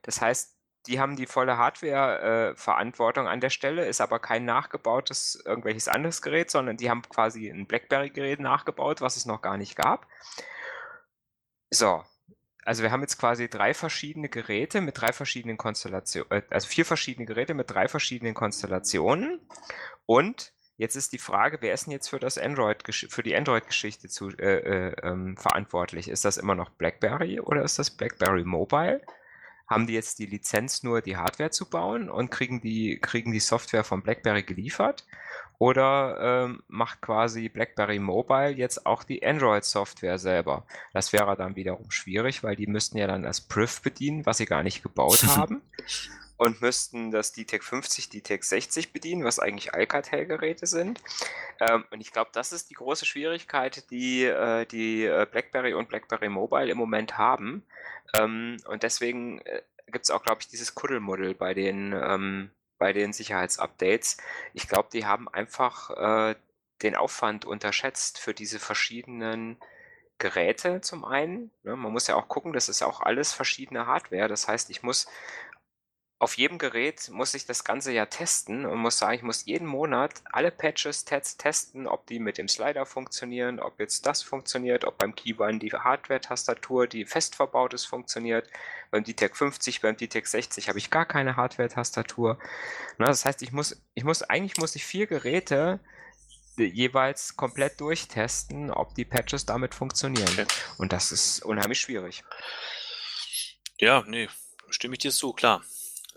Das heißt, die haben die volle Hardware-Verantwortung äh, an der Stelle, ist aber kein nachgebautes irgendwelches anderes Gerät, sondern die haben quasi ein BlackBerry-Gerät nachgebaut, was es noch gar nicht gab. So, also wir haben jetzt quasi drei verschiedene Geräte mit drei verschiedenen Konstellationen, äh, also vier verschiedene Geräte mit drei verschiedenen Konstellationen. Und jetzt ist die Frage, wer ist denn jetzt für das Android für die Android-Geschichte äh, äh, ähm, verantwortlich? Ist das immer noch BlackBerry oder ist das BlackBerry Mobile? Haben die jetzt die Lizenz nur die Hardware zu bauen und kriegen die, kriegen die Software von BlackBerry geliefert? Oder ähm, macht quasi BlackBerry Mobile jetzt auch die Android-Software selber? Das wäre dann wiederum schwierig, weil die müssten ja dann das Priv bedienen, was sie gar nicht gebaut haben. Und müssten das DTEC 50, DTEC 60 bedienen, was eigentlich Alcatel-Geräte sind. Ähm, und ich glaube, das ist die große Schwierigkeit, die äh, die äh, BlackBerry und BlackBerry Mobile im Moment haben. Ähm, und deswegen äh, gibt es auch, glaube ich, dieses Kuddelmuddel bei den ähm, bei den Sicherheitsupdates. Ich glaube, die haben einfach äh, den Aufwand unterschätzt für diese verschiedenen Geräte zum einen. Ne? Man muss ja auch gucken, das ist auch alles verschiedene Hardware. Das heißt, ich muss auf jedem Gerät muss ich das Ganze ja testen und muss sagen, ich muss jeden Monat alle Patches testen, ob die mit dem Slider funktionieren, ob jetzt das funktioniert, ob beim Keybind die Hardware-Tastatur, die fest verbaut ist, funktioniert. Beim DTEC 50, beim DTEC 60 habe ich gar keine Hardware-Tastatur. Das heißt, ich muss, ich muss, eigentlich muss ich vier Geräte jeweils komplett durchtesten, ob die Patches damit funktionieren. Okay. Und das ist unheimlich schwierig. Ja, nee, stimme ich dir zu, klar.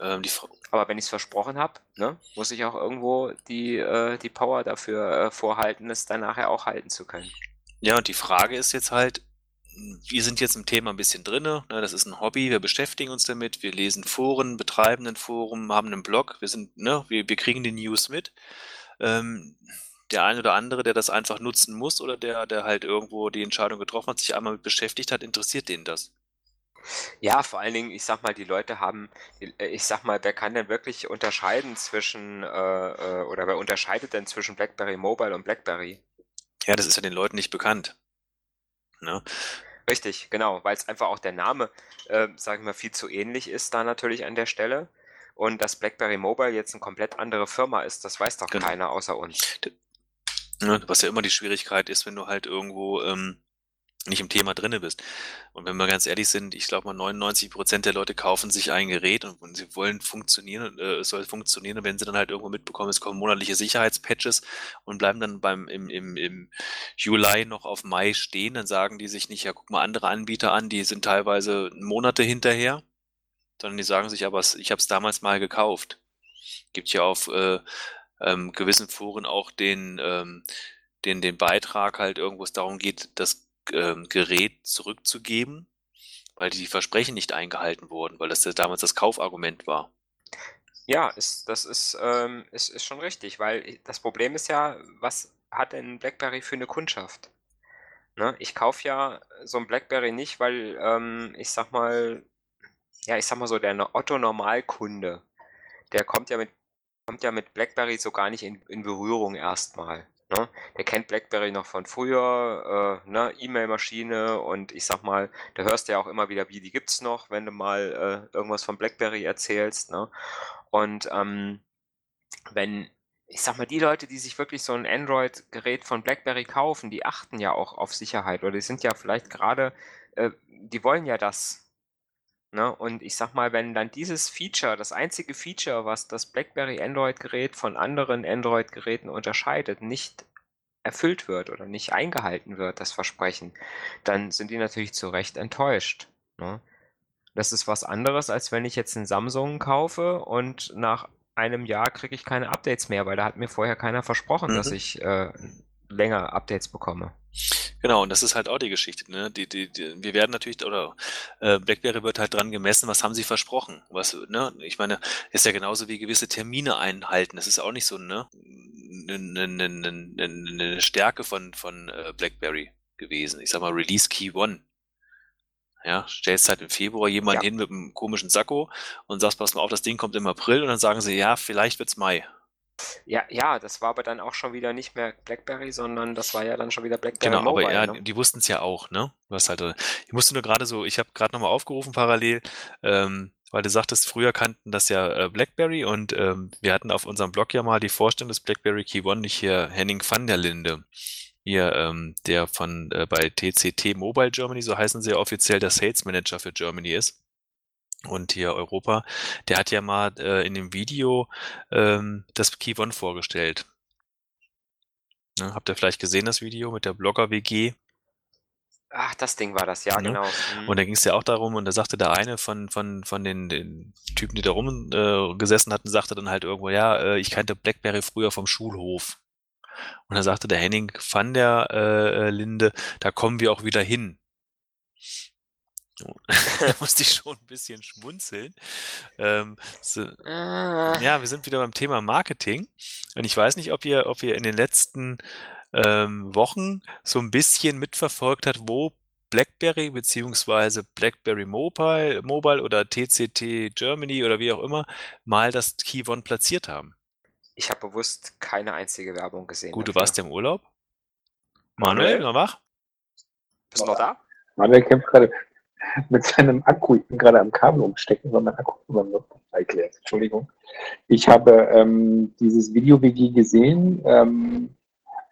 Ähm, Aber wenn ich es versprochen habe, ne, muss ich auch irgendwo die, äh, die Power dafür äh, vorhalten, es dann nachher auch halten zu können. Ja, und die Frage ist jetzt halt, wir sind jetzt im Thema ein bisschen drinne. Ne, das ist ein Hobby, wir beschäftigen uns damit, wir lesen Foren, betreiben ein Forum, haben einen Blog, wir sind, ne, wir, wir kriegen die News mit. Ähm, der eine oder andere, der das einfach nutzen muss oder der, der halt irgendwo die Entscheidung getroffen hat, sich einmal mit beschäftigt hat, interessiert den das? Ja, vor allen Dingen, ich sag mal, die Leute haben, äh, ich sag mal, wer kann denn wirklich unterscheiden zwischen, äh, äh, oder wer unterscheidet denn zwischen BlackBerry Mobile und BlackBerry? Ja, das ist ja den Leuten nicht bekannt. Ne? Richtig, genau, weil es einfach auch der Name, äh, sag ich mal, viel zu ähnlich ist da natürlich an der Stelle. Und dass BlackBerry Mobile jetzt eine komplett andere Firma ist, das weiß doch genau. keiner außer uns. Was ja immer die Schwierigkeit ist, wenn du halt irgendwo ähm, nicht im Thema drinne bist. Und wenn wir ganz ehrlich sind, ich glaube mal 99 Prozent der Leute kaufen sich ein Gerät und, und sie wollen funktionieren, äh, es soll funktionieren, und wenn sie dann halt irgendwo mitbekommen, es kommen monatliche Sicherheitspatches und bleiben dann beim im, im, im Juli noch auf Mai stehen, dann sagen die sich nicht, ja guck mal andere Anbieter an, die sind teilweise Monate hinterher, sondern die sagen sich, aber ich habe es damals mal gekauft. Gibt ja auf äh, ähm, gewissen Foren auch den ähm, den, den Beitrag halt irgendwo es darum geht, dass ähm, Gerät zurückzugeben, weil die Versprechen nicht eingehalten wurden, weil das ja damals das Kaufargument war. Ja, ist, das ist, ähm, ist, ist schon richtig, weil das Problem ist ja, was hat denn BlackBerry für eine Kundschaft? Ne? Ich kaufe ja so ein BlackBerry nicht, weil ähm, ich sag mal, ja, ich sag mal so, der Otto-Normalkunde, der kommt ja mit, kommt ja mit BlackBerry so gar nicht in, in Berührung erstmal. Ne? Der kennt BlackBerry noch von früher, äh, ne? E-Mail-Maschine und ich sag mal, da hörst du ja auch immer wieder, wie die gibt's noch, wenn du mal äh, irgendwas von BlackBerry erzählst. Ne? Und ähm, wenn, ich sag mal, die Leute, die sich wirklich so ein Android-Gerät von BlackBerry kaufen, die achten ja auch auf Sicherheit oder die sind ja vielleicht gerade, äh, die wollen ja das. Ne? Und ich sag mal, wenn dann dieses Feature, das einzige Feature, was das BlackBerry Android-Gerät von anderen Android-Geräten unterscheidet, nicht erfüllt wird oder nicht eingehalten wird, das Versprechen, dann sind die natürlich zu Recht enttäuscht. Ne? Das ist was anderes, als wenn ich jetzt einen Samsung kaufe und nach einem Jahr kriege ich keine Updates mehr, weil da hat mir vorher keiner versprochen, mhm. dass ich äh, länger Updates bekomme. Genau, und das ist halt auch die Geschichte. Ne? Die, die, die, wir werden natürlich, oder äh, BlackBerry wird halt dran gemessen, was haben sie versprochen. Was, ne? Ich meine, ist ja genauso wie gewisse Termine einhalten. Das ist auch nicht so ne? eine, eine, eine, eine Stärke von, von äh, BlackBerry gewesen. Ich sag mal, Release Key One. Ja, stellst halt im Februar jemanden ja. hin mit einem komischen Sakko und sagst, pass mal auf, das Ding kommt im April und dann sagen sie, ja, vielleicht wird's Mai. Ja, ja, das war aber dann auch schon wieder nicht mehr BlackBerry, sondern das war ja dann schon wieder BlackBerry genau, Mobile. Aber ja, ne? die wussten es ja auch, ne? Was halt, ich musste nur gerade so, ich habe gerade nochmal aufgerufen parallel, ähm, weil du sagtest, früher kannten das ja äh, BlackBerry und ähm, wir hatten auf unserem Blog ja mal die Vorstellung des BlackBerry Key One, nicht hier Henning van der Linde hier, ähm, der von äh, bei TCT Mobile Germany, so heißen sie ja offiziell, der Sales Manager für Germany ist und hier Europa, der hat ja mal äh, in dem Video ähm, das Key One vorgestellt. Ne, habt ihr vielleicht gesehen, das Video mit der Blogger-WG? Ach, das Ding war das, ja, ne? genau. Mhm. Und da ging es ja auch darum, und da sagte der eine von, von, von den, den Typen, die da rumgesessen äh, hatten, sagte dann halt irgendwo, ja, äh, ich kannte Blackberry früher vom Schulhof. Und da sagte der Henning van der äh, Linde, da kommen wir auch wieder hin. da musste ich schon ein bisschen schmunzeln. Ähm, so, ah. Ja, wir sind wieder beim Thema Marketing. Und ich weiß nicht, ob ihr, ob ihr in den letzten ähm, Wochen so ein bisschen mitverfolgt habt, wo BlackBerry beziehungsweise BlackBerry Mobile, Mobile oder TCT Germany oder wie auch immer mal das Key One platziert haben. Ich habe bewusst keine einzige Werbung gesehen. Gut, dafür. du warst ja im Urlaub. Manuel, noch wach? Bist du noch da? Manuel kämpft gerade mit seinem Akku. Ich bin gerade am Kabel umstecken, weil mein Akku erklärt. Entschuldigung. Ich habe ähm, dieses Video-WG gesehen, ähm,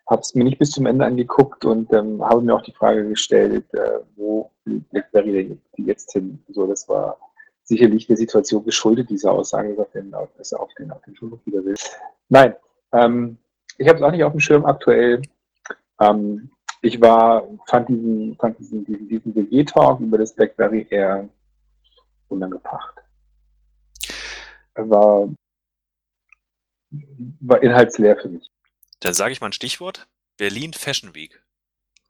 habe es mir nicht bis zum Ende angeguckt und ähm, habe mir auch die Frage gestellt, äh, wo BlackBerry jetzt hin? So, das war sicherlich der Situation geschuldet, diese Aussage, dass er auf den, auf den Schulhof wieder will. Nein, ähm, ich habe es auch nicht auf dem Schirm aktuell. Ähm, ich war, fand diesen, fand diesen, diesen, diesen WG-Talk über das BlackBerry eher unangebracht. War, war inhaltsleer für mich. Dann sage ich mal ein Stichwort. Berlin Fashion Week.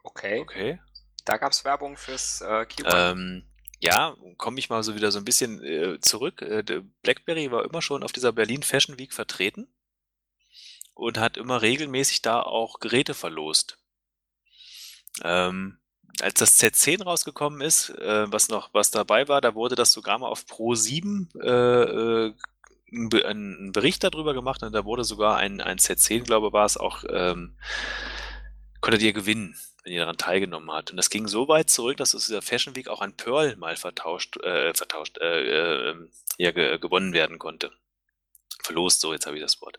Okay. Okay. Da gab es Werbung fürs äh, Keyword. Ähm, ja, komme ich mal so wieder so ein bisschen äh, zurück. Äh, BlackBerry war immer schon auf dieser Berlin Fashion Week vertreten und hat immer regelmäßig da auch Geräte verlost. Ähm, als das Z10 rausgekommen ist, äh, was noch was dabei war, da wurde das sogar mal auf Pro 7 äh, äh, ein Bericht darüber gemacht und da wurde sogar ein, ein Z10, glaube ich, war es auch, ähm, konntet ihr gewinnen wenn ihr daran teilgenommen habt. Und das ging so weit zurück, dass aus dieser Fashion Week auch ein Pearl mal vertauscht, äh, vertauscht, äh, äh, ja, ge gewonnen werden konnte. Verlost, so jetzt habe ich das Wort.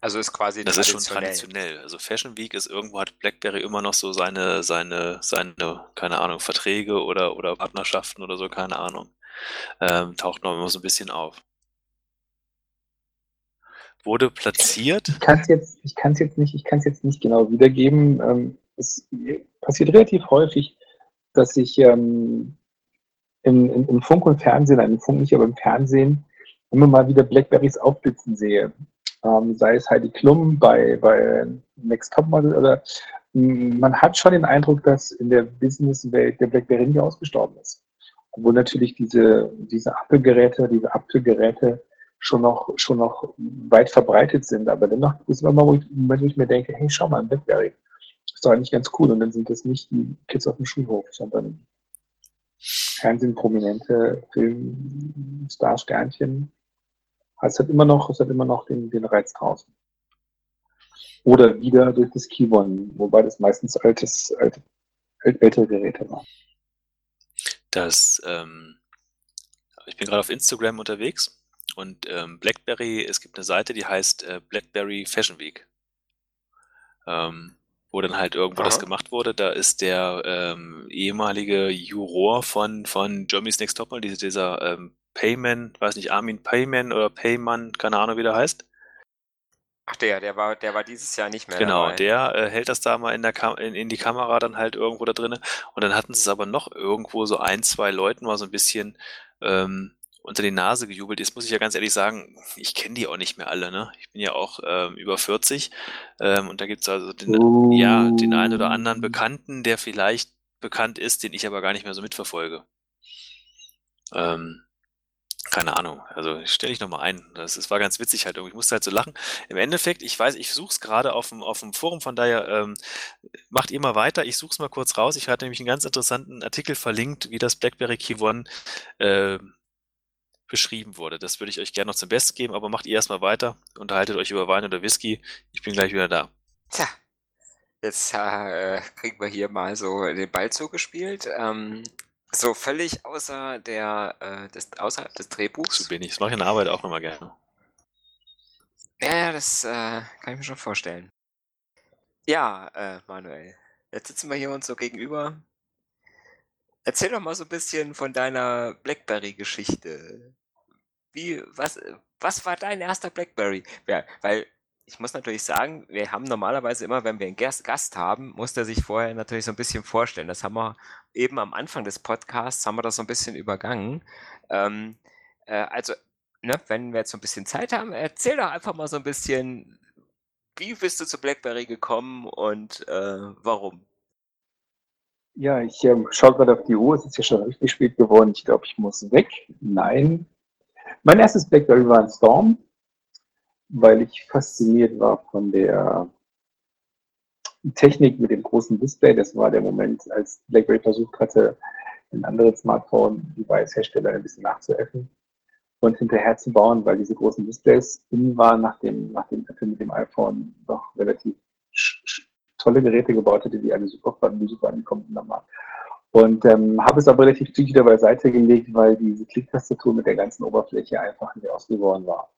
Also ist quasi Das ist schon traditionell. Also Fashion Week ist irgendwo hat BlackBerry immer noch so seine, seine, seine, keine Ahnung, Verträge oder, oder Partnerschaften oder so, keine Ahnung. Ähm, taucht noch immer so ein bisschen auf wurde platziert. Ich kann es jetzt, ich kann es jetzt nicht, ich kann es jetzt nicht genau wiedergeben. Ähm, es passiert relativ häufig, dass ich ähm, im, im, im, Funk und Fernsehen, im Funk nicht, aber im Fernsehen, immer mal wieder Blackberries aufblitzen sehe. Ähm, sei es Heidi Klum bei, bei Next Topmodel oder man hat schon den Eindruck, dass in der Businesswelt der Blackberry nicht ausgestorben ist. Obwohl natürlich diese, diese Apple-Geräte, diese Apple-Geräte schon noch, schon noch weit verbreitet sind. Aber dennoch ist immer mal, wo ich, wo ich mir denke, hey, schau mal, Blackberry. Ist doch eigentlich ganz cool. Und dann sind das nicht die Kids auf dem Schulhof, sondern Fernsehen prominente Filmstar-Sternchen. Es hat immer noch, es hat immer noch den, den Reiz draußen. Oder wieder durch das Keyone, wobei das meistens altes, alte, ältere Geräte waren. Das, ähm, ich bin gerade auf Instagram unterwegs und ähm, BlackBerry, es gibt eine Seite, die heißt äh, BlackBerry Fashion Week. Ähm, wo dann halt irgendwo Aha. das gemacht wurde. Da ist der ähm, ehemalige Juror von, von Germany's Next Topmodel, dieser, dieser ähm, Payman, weiß nicht, Armin Payman oder Payman, keine Ahnung, wie der heißt. Ach der, der war, der war dieses Jahr nicht mehr Genau, dabei. der äh, hält das da mal in, der Kam in, in, die Kamera dann halt irgendwo da drinne. Und dann hatten sie es aber noch irgendwo so ein, zwei Leuten mal so ein bisschen ähm, unter die Nase gejubelt. Jetzt muss ich ja ganz ehrlich sagen, ich kenne die auch nicht mehr alle. Ne? Ich bin ja auch ähm, über 40 ähm, und da gibt es also den, uh. ja, den einen oder anderen Bekannten, der vielleicht bekannt ist, den ich aber gar nicht mehr so mitverfolge. Ähm, keine Ahnung. Also stelle ich nochmal ein. Das, das war ganz witzig halt irgendwie. Ich musste halt so lachen. Im Endeffekt, ich weiß, ich suche es gerade auf dem, auf dem Forum, von daher ähm, macht ihr mal weiter. Ich suche es mal kurz raus. Ich hatte nämlich einen ganz interessanten Artikel verlinkt, wie das BlackBerry Key One äh, beschrieben wurde. Das würde ich euch gerne noch zum Besten geben, aber macht ihr erstmal weiter. Unterhaltet euch über Wein oder Whisky. Ich bin gleich wieder da. Tja, jetzt äh, kriegen wir hier mal so den Ball zugespielt. Ähm, so völlig außer der, äh, des, außerhalb des Drehbuchs. Zu wenig. Das mache ich in der Arbeit auch immer gerne. Ja, ja, das äh, kann ich mir schon vorstellen. Ja, äh, Manuel, jetzt sitzen wir hier uns so gegenüber. Erzähl doch mal so ein bisschen von deiner Blackberry-Geschichte. Wie, was, was war dein erster Blackberry? Ja, weil ich muss natürlich sagen, wir haben normalerweise immer, wenn wir einen Gast haben, muss der sich vorher natürlich so ein bisschen vorstellen. Das haben wir eben am Anfang des Podcasts, haben wir das so ein bisschen übergangen. Ähm, äh, also, ne, wenn wir jetzt so ein bisschen Zeit haben, erzähl doch einfach mal so ein bisschen, wie bist du zu BlackBerry gekommen und äh, warum? Ja, ich ähm, schaue gerade auf die Uhr, es ist ja schon richtig spät geworden. Ich glaube, ich muss weg. Nein. Mein erstes BlackBerry war ein Storm weil ich fasziniert war von der Technik mit dem großen Display. Das war der Moment, als BlackBerry versucht hatte, ein anderes Smartphone-Device-Hersteller ein bisschen nachzuäffen und hinterher zu bauen, weil diese großen Displays in waren, nachdem, nachdem Apple mit dem iPhone doch relativ tolle Geräte gebaut hatte, die alle super fanden, die super angekommen am Markt. Und ähm, habe es aber relativ zügig wieder beiseite gelegt, weil diese Klicktastatur mit der ganzen Oberfläche einfach nicht ausgeworden war.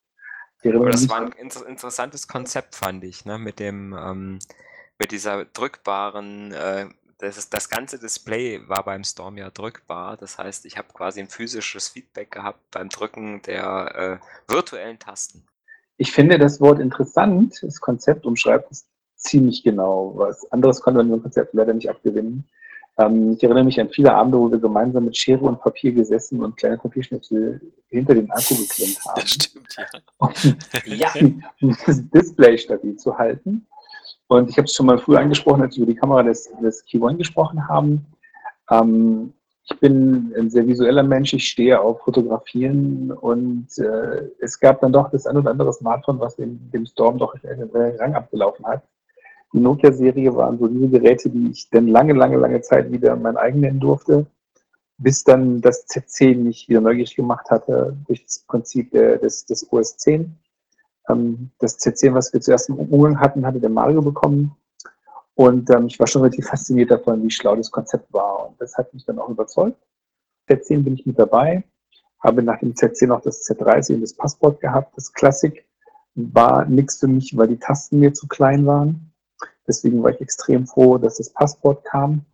Aber das war ein inter interessantes Konzept, fand ich, ne? mit dem, ähm, mit dieser drückbaren, äh, das, das ganze Display war beim Storm ja drückbar. Das heißt, ich habe quasi ein physisches Feedback gehabt beim Drücken der äh, virtuellen Tasten. Ich finde das Wort interessant, das Konzept umschreibt es ziemlich genau. Was anderes konnte man dem Konzept leider nicht abgewinnen. Ähm, ich erinnere mich an viele Abende, wo wir gemeinsam mit Schere und Papier gesessen und kleine Papierschnipsel hinter den Akku geklemmt haben. Das stimmt, ja. Um, um das Display stabil zu halten. Und ich habe es schon mal früher angesprochen, als wir über die Kamera des, des Key gesprochen haben. Ähm, ich bin ein sehr visueller Mensch, ich stehe auf Fotografieren und äh, es gab dann doch das ein oder andere Smartphone, was dem, dem Storm doch einen Rang abgelaufen hat. Die Nokia-Serie waren so diese Geräte, die ich dann lange, lange, lange Zeit wieder mein eigen nennen durfte, bis dann das Z10 mich wieder neugierig gemacht hatte durch das Prinzip des, des OS 10. Ähm, das Z10, was wir zuerst im Umgang hatten, hatte der Mario bekommen. Und ähm, ich war schon relativ fasziniert davon, wie schlau das Konzept war. Und das hat mich dann auch überzeugt. Z10 bin ich mit dabei, habe nach dem Z10 auch das Z30 und das Passport gehabt. Das Classic war nichts für mich, weil die Tasten mir zu klein waren. Deswegen war ich extrem froh, dass das Passport kam.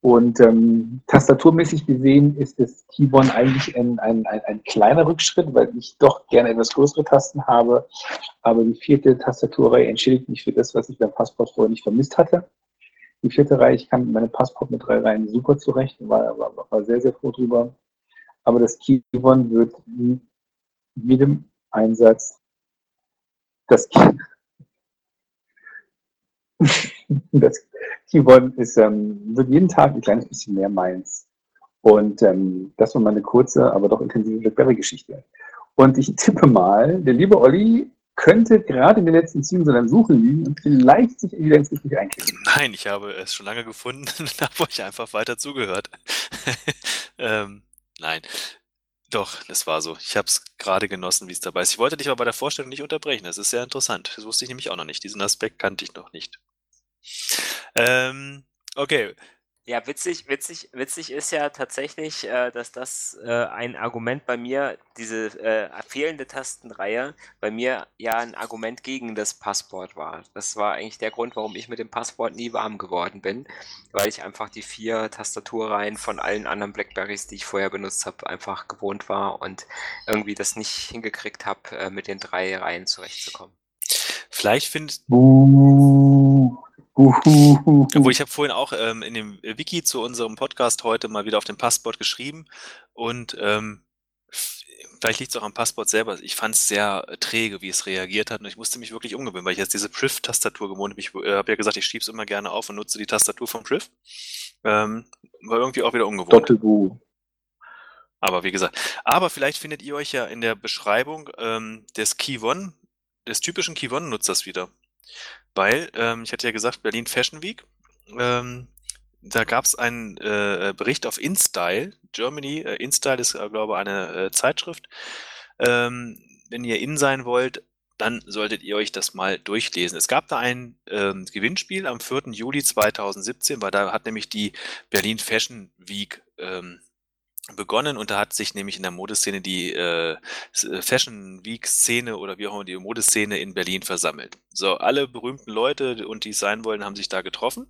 Und ähm, tastaturmäßig gesehen ist das Keyboard eigentlich ein, ein, ein, ein, kleiner Rückschritt, weil ich doch gerne etwas größere Tasten habe. Aber die vierte Tastaturreihe entschädigt mich für das, was ich beim Passport vorher nicht vermisst hatte. Die vierte Reihe, ich kann mit meinem Passport mit drei Reihen super zurecht, war, war, war sehr, sehr froh drüber. Aber das Keyboard wird jedem Einsatz das das Keyboard ist, ähm, wird jeden Tag ein kleines bisschen mehr meins. Und ähm, das war meine kurze, aber doch intensive Blackberry-Geschichte. Und ich tippe mal, der liebe Olli könnte gerade in den letzten Zügen so dann Suchen liegen und vielleicht sich evidenzmäßig einklicken. Nein, ich habe es schon lange gefunden und habe euch einfach weiter zugehört. ähm, nein. Doch, das war so. Ich habe es gerade genossen, wie es dabei ist. Ich wollte dich aber bei der Vorstellung nicht unterbrechen. Das ist sehr interessant. Das wusste ich nämlich auch noch nicht. Diesen Aspekt kannte ich noch nicht. Ähm, okay, ja, witzig, witzig, witzig ist ja tatsächlich, äh, dass das äh, ein Argument bei mir, diese äh, fehlende Tastenreihe, bei mir ja ein Argument gegen das Passport war. Das war eigentlich der Grund, warum ich mit dem Passport nie warm geworden bin, weil ich einfach die vier Tastaturreihen von allen anderen Blackberries, die ich vorher benutzt habe, einfach gewohnt war und irgendwie das nicht hingekriegt habe, äh, mit den drei Reihen zurechtzukommen. Vielleicht findet. Uh. Obwohl ich habe vorhin auch ähm, in dem Wiki zu unserem Podcast heute mal wieder auf dem Passport geschrieben und ähm, vielleicht liegt es auch am Passport selber. Ich fand es sehr träge, wie es reagiert hat und ich musste mich wirklich umgewöhnen, weil ich jetzt diese Priv-Tastatur gewohnt habe. Ich äh, habe ja gesagt, ich schiebe es immer gerne auf und nutze die Tastatur von Priv. Ähm, war irgendwie auch wieder ungewohnt. Doppelbu. Aber wie gesagt, aber vielleicht findet ihr euch ja in der Beschreibung ähm, des Key One, des typischen Key One-Nutzers wieder. Weil, ähm, ich hatte ja gesagt, Berlin Fashion Week. Ähm, da gab es einen äh, Bericht auf InStyle, Germany. Äh, InStyle ist, äh, glaube ich, eine äh, Zeitschrift. Ähm, wenn ihr in sein wollt, dann solltet ihr euch das mal durchlesen. Es gab da ein ähm, Gewinnspiel am 4. Juli 2017, weil da hat nämlich die Berlin Fashion Week ähm, begonnen und da hat sich nämlich in der Modeszene die äh, Fashion Week Szene oder wie auch immer die Modeszene in Berlin versammelt. So, alle berühmten Leute und die es sein wollen, haben sich da getroffen.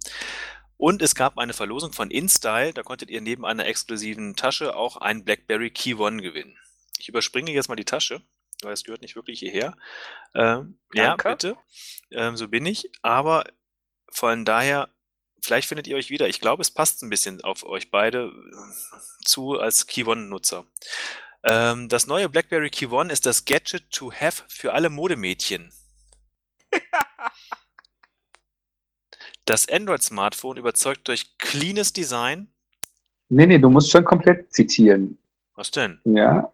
Und es gab eine Verlosung von InStyle, da konntet ihr neben einer exklusiven Tasche auch einen BlackBerry Key One gewinnen. Ich überspringe jetzt mal die Tasche, weil es gehört nicht wirklich hierher. Ähm, ja, bitte. Ähm, so bin ich. Aber von daher vielleicht findet ihr euch wieder. Ich glaube, es passt ein bisschen auf euch beide äh, zu als Key One-Nutzer. Ähm, das neue BlackBerry Key One ist das Gadget to Have für alle Modemädchen. das Android-Smartphone überzeugt durch cleanes Design. Nee, nee, du musst schon komplett zitieren. Was denn? Ja.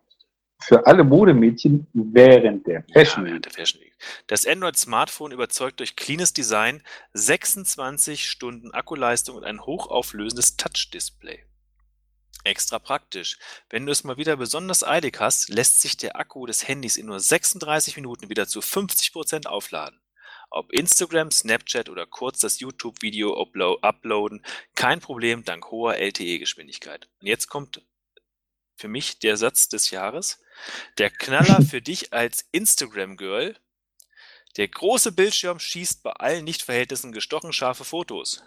Für alle Modemädchen während der Fashion ja, während der Fashion Week. Das Android-Smartphone überzeugt durch cleanes Design, 26 Stunden Akkuleistung und ein hochauflösendes Touch-Display. Extra praktisch. Wenn du es mal wieder besonders eilig hast, lässt sich der Akku des Handys in nur 36 Minuten wieder zu 50% aufladen. Ob Instagram, Snapchat oder kurz das YouTube-Video uploaden, kein Problem dank hoher LTE-Geschwindigkeit. Und jetzt kommt für mich der Satz des Jahres. Der Knaller für dich als Instagram-Girl. Der große Bildschirm schießt bei allen Nichtverhältnissen gestochen scharfe Fotos.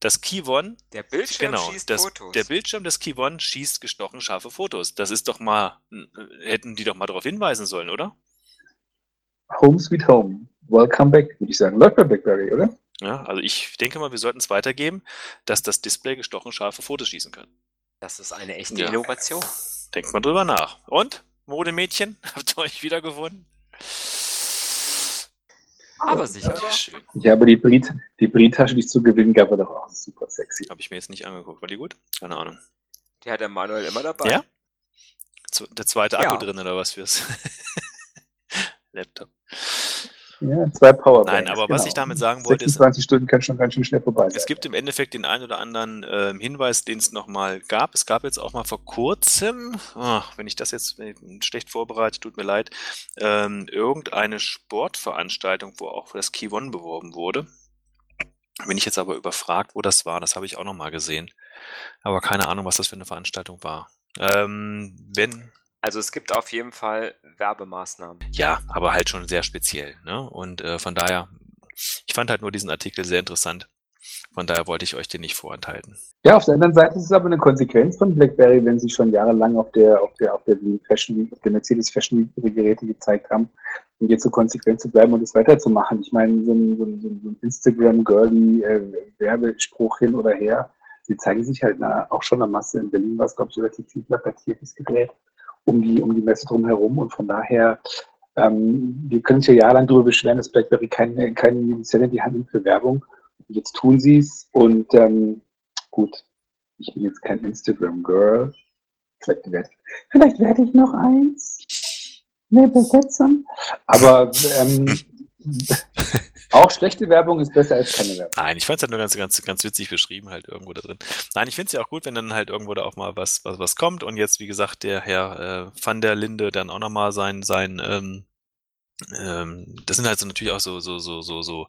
Das Key One, der Bildschirm genau, schießt das, Fotos. Der Bildschirm des Key One schießt gestochen scharfe Fotos. Das ist doch mal, hätten die doch mal darauf hinweisen sollen, oder? Home Sweet Home. Welcome back, würde ich sagen. Läuft bei BlackBerry, oder? Ja, also ich denke mal, wir sollten es weitergeben, dass das Display gestochen scharfe Fotos schießen kann. Das ist eine echte ja. Innovation. Denkt mal drüber nach. Und, Modemädchen, habt ihr euch wiedergefunden? Aber sicher. Ja, aber die Brit, die Brit-Tasche, die es zu gewinnen gab, war doch auch super sexy. Habe ich mir jetzt nicht angeguckt. War die gut? Keine Ahnung. Die hat der Manuel immer dabei. Ja? Der zweite Akku ja. drin oder was fürs Laptop. Ja, zwei Powerbanks. Nein, aber genau. was ich damit sagen wollte 26 ist, Stunden kann schon ganz schön schnell vorbei sein. Es gibt im Endeffekt den einen oder anderen äh, Hinweis, den es nochmal gab. Es gab jetzt auch mal vor kurzem, oh, wenn ich das jetzt schlecht vorbereite, tut mir leid, ähm, irgendeine Sportveranstaltung, wo auch das Key One beworben wurde. Bin ich jetzt aber überfragt, wo das war, das habe ich auch nochmal gesehen. Aber keine Ahnung, was das für eine Veranstaltung war. Ähm, wenn also es gibt auf jeden Fall Werbemaßnahmen. Ja, aber halt schon sehr speziell. Ne? Und äh, von daher, ich fand halt nur diesen Artikel sehr interessant. Von daher wollte ich euch den nicht vorenthalten. Ja, auf der anderen Seite ist es aber eine Konsequenz von BlackBerry, wenn sie schon jahrelang auf der, auf der, auf der Fashion Week, auf der Mercedes Fashion Week ihre Geräte gezeigt haben und jetzt so konsequent zu bleiben und es weiterzumachen. Ich meine, so ein, so ein, so ein Instagram-Girly-Werbespruch äh, hin oder her, die zeigen sich halt na, auch schon eine Masse. In Berlin war es, glaube ich, relativ viel plakatiert, ist gedreht um die, um die Messe drumherum. Und von daher, ähm, wir können uns ja jahrelang darüber beschweren, dass BlackBerry keine, keine die nimmt für Werbung. Und jetzt tun sie es. Und ähm, gut, ich bin jetzt kein Instagram-Girl. Vielleicht werde, vielleicht werde ich noch eins. Nee, Besetzung. Aber ähm, auch schlechte Werbung ist besser als keine Werbung. Nein, ich fand es halt nur ganz, ganz, ganz witzig beschrieben, halt irgendwo da drin. Nein, ich finde es ja auch gut, wenn dann halt irgendwo da auch mal was, was, was kommt. Und jetzt, wie gesagt, der Herr äh, van der Linde dann auch nochmal sein, sein, ähm, ähm, das sind halt so natürlich auch so, so, so, so, so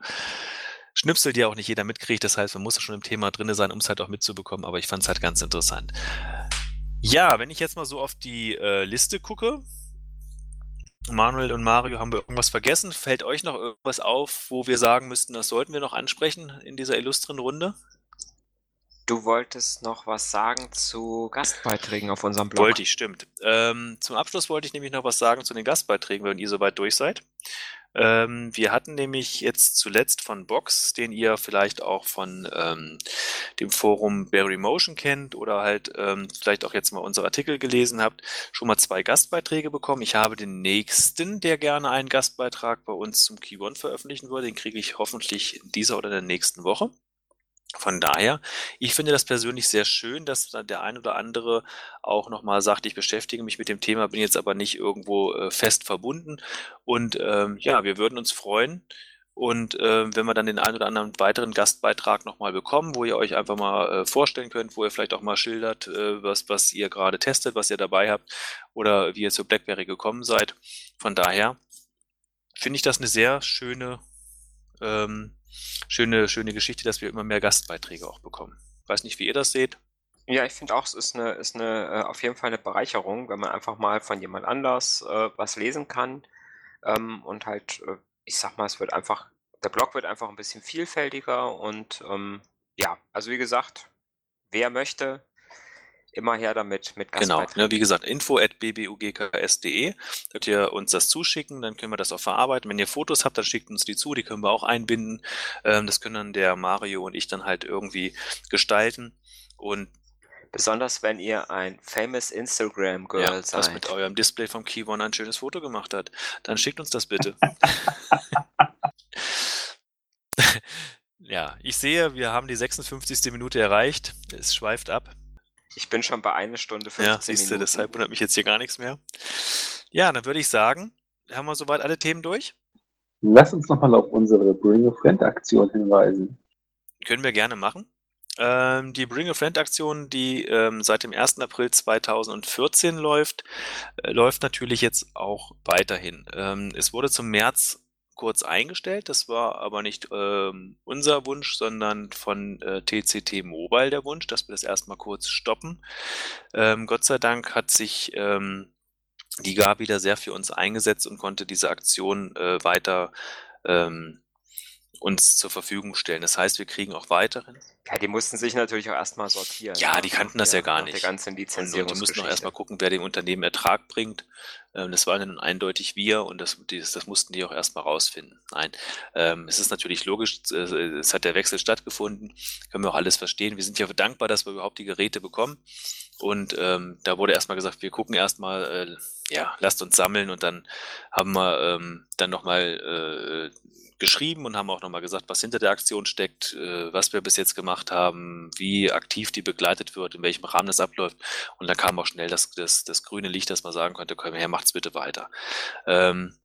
Schnipsel, die auch nicht jeder mitkriegt. Das heißt, man muss schon im Thema drin sein, um es halt auch mitzubekommen. Aber ich fand es halt ganz interessant. Ja, wenn ich jetzt mal so auf die äh, Liste gucke, Manuel und Mario, haben wir irgendwas vergessen? Fällt euch noch irgendwas auf, wo wir sagen müssten, das sollten wir noch ansprechen in dieser illustren Runde? Du wolltest noch was sagen zu Gastbeiträgen auf unserem Blog. Wollte ich, stimmt. Ähm, zum Abschluss wollte ich nämlich noch was sagen zu den Gastbeiträgen, wenn ihr soweit durch seid. Ähm, wir hatten nämlich jetzt zuletzt von Box, den ihr vielleicht auch von ähm, dem Forum Barry Motion kennt oder halt ähm, vielleicht auch jetzt mal unsere Artikel gelesen habt, schon mal zwei Gastbeiträge bekommen. Ich habe den nächsten, der gerne einen Gastbeitrag bei uns zum Key One veröffentlichen würde. Den kriege ich hoffentlich in dieser oder der nächsten Woche. Von daher, ich finde das persönlich sehr schön, dass der ein oder andere auch nochmal sagt, ich beschäftige mich mit dem Thema, bin jetzt aber nicht irgendwo äh, fest verbunden. Und ähm, ja, wir würden uns freuen. Und äh, wenn wir dann den einen oder anderen weiteren Gastbeitrag nochmal bekommen, wo ihr euch einfach mal äh, vorstellen könnt, wo ihr vielleicht auch mal schildert, äh, was, was ihr gerade testet, was ihr dabei habt oder wie ihr zu BlackBerry gekommen seid. Von daher finde ich das eine sehr schöne ähm, schöne, schöne Geschichte, dass wir immer mehr Gastbeiträge auch bekommen. Weiß nicht, wie ihr das seht. Ja, ich finde auch, es ist eine, ist eine äh, auf jeden Fall eine Bereicherung, wenn man einfach mal von jemand anders äh, was lesen kann. Ähm, und halt, äh, ich sag mal, es wird einfach, der Blog wird einfach ein bisschen vielfältiger und ähm, ja, also wie gesagt, wer möchte, immer her damit mit Genau, ne, wie gesagt, info at bbugks.de. Könnt ihr uns das zuschicken, dann können wir das auch verarbeiten. Wenn ihr Fotos habt, dann schickt uns die zu, die können wir auch einbinden. Ähm, das können dann der Mario und ich dann halt irgendwie gestalten. Und Besonders wenn ihr ein famous Instagram Girl ja, seid. Das mit eurem Display vom Key One ein schönes Foto gemacht hat. Dann schickt uns das bitte. ja, ich sehe, wir haben die 56. Minute erreicht. Es schweift ab. Ich bin schon bei einer Stunde 15 ja, siehst du, deshalb wundert mich jetzt hier gar nichts mehr. Ja, dann würde ich sagen, haben wir soweit alle Themen durch? Lass uns nochmal auf unsere Bring a Friend Aktion hinweisen. Können wir gerne machen. Ähm, die Bring a Friend Aktion, die ähm, seit dem 1. April 2014 läuft, äh, läuft natürlich jetzt auch weiterhin. Ähm, es wurde zum März kurz eingestellt. Das war aber nicht ähm, unser Wunsch, sondern von äh, TCT Mobile der Wunsch, dass wir das erstmal kurz stoppen. Ähm, Gott sei Dank hat sich ähm, die GAB wieder sehr für uns eingesetzt und konnte diese Aktion äh, weiter ähm, uns zur Verfügung stellen. Das heißt, wir kriegen auch weiteren. Ja, die mussten sich natürlich auch erstmal sortieren. Ja, die kannten das ja gar nicht. Der ganzen und, und die mussten auch erstmal gucken, wer dem Unternehmen Ertrag bringt. Ähm, das waren dann eindeutig wir und das, das, mussten die auch erstmal rausfinden. Nein, ähm, es ist natürlich logisch, es hat der Wechsel stattgefunden, können wir auch alles verstehen. Wir sind ja dankbar, dass wir überhaupt die Geräte bekommen. Und ähm, da wurde erstmal gesagt, wir gucken erstmal, äh, ja, lasst uns sammeln und dann haben wir ähm, dann nochmal äh, geschrieben und haben auch nochmal gesagt, was hinter der Aktion steckt, äh, was wir bis jetzt gemacht haben, wie aktiv die begleitet wird, in welchem Rahmen das abläuft. Und dann kam auch schnell das, das, das grüne Licht, dass man sagen konnte, komm her, macht's bitte weiter. Ähm,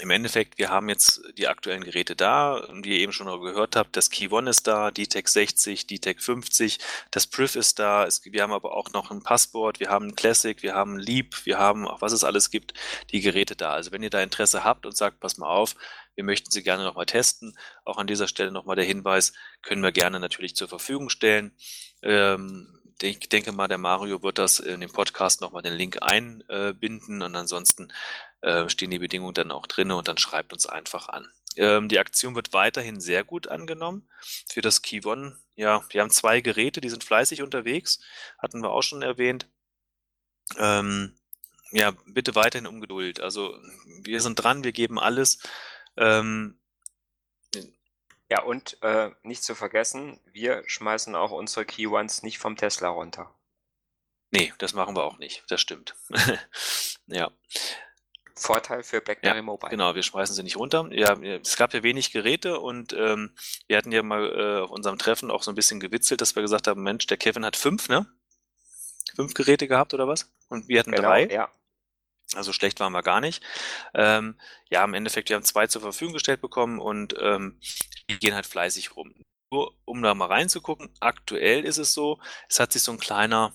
im Endeffekt, wir haben jetzt die aktuellen Geräte da, wie ihr eben schon gehört habt, das Key One ist da, DTEC 60, DTEC 50, das Priv ist da, es, wir haben aber auch noch ein Passport, wir haben ein Classic, wir haben ein Leap, wir haben auch was es alles gibt, die Geräte da. Also wenn ihr da Interesse habt und sagt, pass mal auf, wir möchten sie gerne nochmal testen, auch an dieser Stelle nochmal der Hinweis, können wir gerne natürlich zur Verfügung stellen. Ähm, ich denke mal, der Mario wird das in dem Podcast nochmal den Link einbinden und ansonsten äh, stehen die Bedingungen dann auch drin und dann schreibt uns einfach an. Ähm, die Aktion wird weiterhin sehr gut angenommen. Für das Key One, ja, wir haben zwei Geräte, die sind fleißig unterwegs, hatten wir auch schon erwähnt. Ähm, ja, bitte weiterhin um Geduld. Also wir sind dran, wir geben alles. Ähm, ja, und äh, nicht zu vergessen, wir schmeißen auch unsere Key Ones nicht vom Tesla runter. Nee, das machen wir auch nicht. Das stimmt. ja. Vorteil für BlackBerry ja, Mobile. Genau, wir schmeißen sie nicht runter. Ja, es gab ja wenig Geräte und ähm, wir hatten ja mal äh, auf unserem Treffen auch so ein bisschen gewitzelt, dass wir gesagt haben, Mensch, der Kevin hat fünf, ne? Fünf Geräte gehabt oder was? Und wir hatten genau, drei. Ja. Also schlecht waren wir gar nicht. Ähm, ja, im Endeffekt, wir haben zwei zur Verfügung gestellt bekommen und ähm, die gehen halt fleißig rum. Nur um da mal reinzugucken, aktuell ist es so, es hat sich so ein kleiner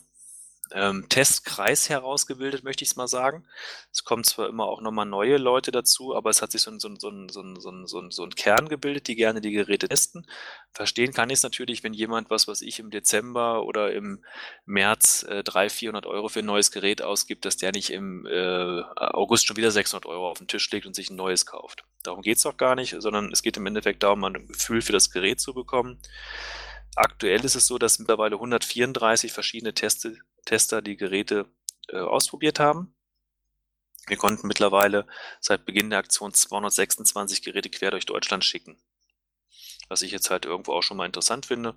ähm, Testkreis herausgebildet, möchte ich es mal sagen. Es kommen zwar immer auch nochmal neue Leute dazu, aber es hat sich so ein, so, ein, so, ein, so, ein, so, ein, so ein Kern gebildet, die gerne die Geräte testen. Verstehen kann ich es natürlich, wenn jemand, was weiß ich, im Dezember oder im März äh, 300, 400 Euro für ein neues Gerät ausgibt, dass der nicht im äh, August schon wieder 600 Euro auf den Tisch legt und sich ein neues kauft. Darum geht es doch gar nicht, sondern es geht im Endeffekt darum, ein Gefühl für das Gerät zu bekommen. Aktuell ist es so, dass mittlerweile 134 verschiedene Teste, Tester die Geräte äh, ausprobiert haben. Wir konnten mittlerweile seit Beginn der Aktion 226 Geräte quer durch Deutschland schicken. Was ich jetzt halt irgendwo auch schon mal interessant finde,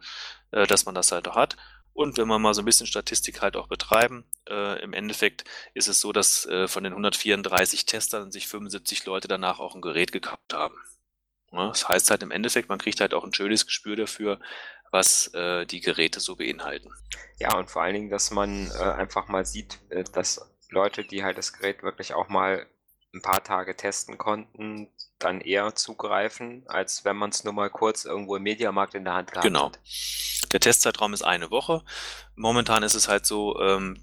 äh, dass man das halt auch hat. Und wenn wir mal so ein bisschen Statistik halt auch betreiben, äh, im Endeffekt ist es so, dass äh, von den 134 Testern sich 75 Leute danach auch ein Gerät gekauft haben. Ja, das heißt halt im Endeffekt, man kriegt halt auch ein schönes Gespür dafür, was äh, die Geräte so beinhalten. Ja, und vor allen Dingen, dass man äh, einfach mal sieht, äh, dass Leute, die halt das Gerät wirklich auch mal ein paar Tage testen konnten, dann eher zugreifen, als wenn man es nur mal kurz irgendwo im Mediamarkt in der Hand gehabt genau. hat. Der Testzeitraum ist eine Woche. Momentan ist es halt so, ähm,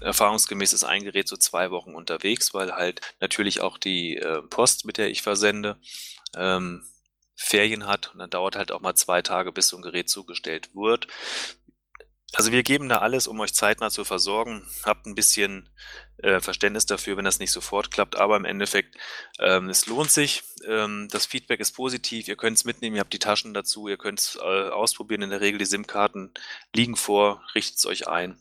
erfahrungsgemäß ist ein Gerät so zwei Wochen unterwegs, weil halt natürlich auch die äh, Post, mit der ich versende, ähm, Ferien hat und dann dauert halt auch mal zwei Tage, bis so ein Gerät zugestellt wird. Also wir geben da alles, um euch zeitnah zu versorgen. Habt ein bisschen äh, Verständnis dafür, wenn das nicht sofort klappt, aber im Endeffekt, ähm, es lohnt sich. Ähm, das Feedback ist positiv. Ihr könnt es mitnehmen, ihr habt die Taschen dazu, ihr könnt es äh, ausprobieren. In der Regel die SIM-Karten liegen vor, richtet es euch ein.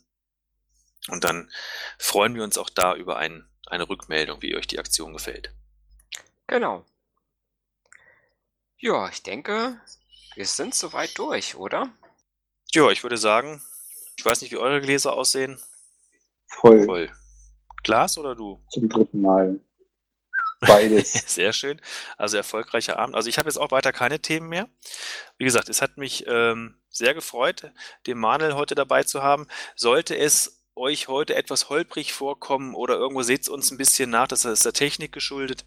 Und dann freuen wir uns auch da über ein, eine Rückmeldung, wie euch die Aktion gefällt. Genau. Ja, ich denke, wir sind soweit durch, oder? Ja, ich würde sagen, ich weiß nicht, wie eure Gläser aussehen. Voll. Voll. Glas oder du? Zum dritten Mal. Beides. Sehr schön. Also erfolgreicher Abend. Also ich habe jetzt auch weiter keine Themen mehr. Wie gesagt, es hat mich ähm, sehr gefreut, den Manuel heute dabei zu haben. Sollte es euch heute etwas holprig vorkommen oder irgendwo seht es uns ein bisschen nach, das ist der Technik geschuldet.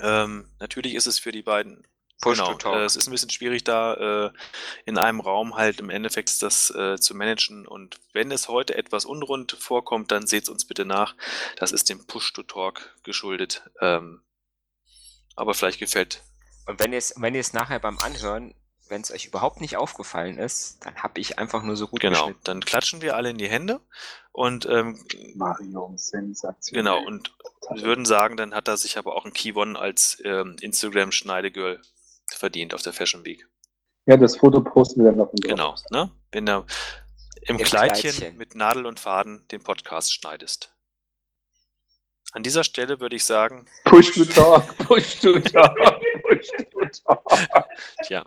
Ähm, natürlich ist es für die beiden Push genau, to talk. äh, es ist ein bisschen schwierig da äh, in einem Raum halt im Endeffekt das äh, zu managen und wenn es heute etwas unrund vorkommt, dann seht uns bitte nach. Das ist dem Push to Talk geschuldet. Ähm, aber vielleicht gefällt. Und wenn ihr es wenn es nachher beim Anhören, wenn es euch überhaupt nicht aufgefallen ist, dann habe ich einfach nur so gut Genau, dann klatschen wir alle in die Hände und ähm, Mario, Sensation. genau und wir würden sagen, dann hat er sich aber auch ein Key One als ähm, Instagram Schneidegirl verdient auf der Fashion Week. Ja, das Foto posten wir dann noch. Genau, ne? Wenn du im Im Kleidchen, Kleidchen. mit Nadel und Faden den Podcast schneidest. An dieser Stelle würde ich sagen, Push to talk, push to talk, push to talk. tja,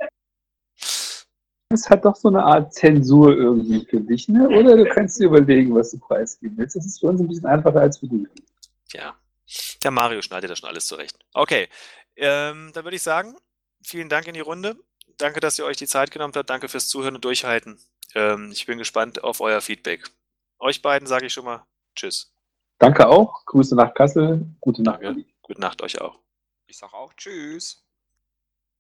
Das hat doch so eine Art Zensur irgendwie für dich, ne? Oder du kannst dir überlegen, was du preisgeben willst. Das ist für uns ein bisschen einfacher als für dich. tja. Der Mario schneidet da schon alles zurecht. Okay, ähm, dann würde ich sagen, vielen Dank in die Runde. Danke, dass ihr euch die Zeit genommen habt. Danke fürs Zuhören und Durchhalten. Ähm, ich bin gespannt auf euer Feedback. Euch beiden sage ich schon mal Tschüss. Danke auch. Grüße nach Kassel. Gute Nacht. Danke. Gute Nacht euch auch. Ich sag auch Tschüss.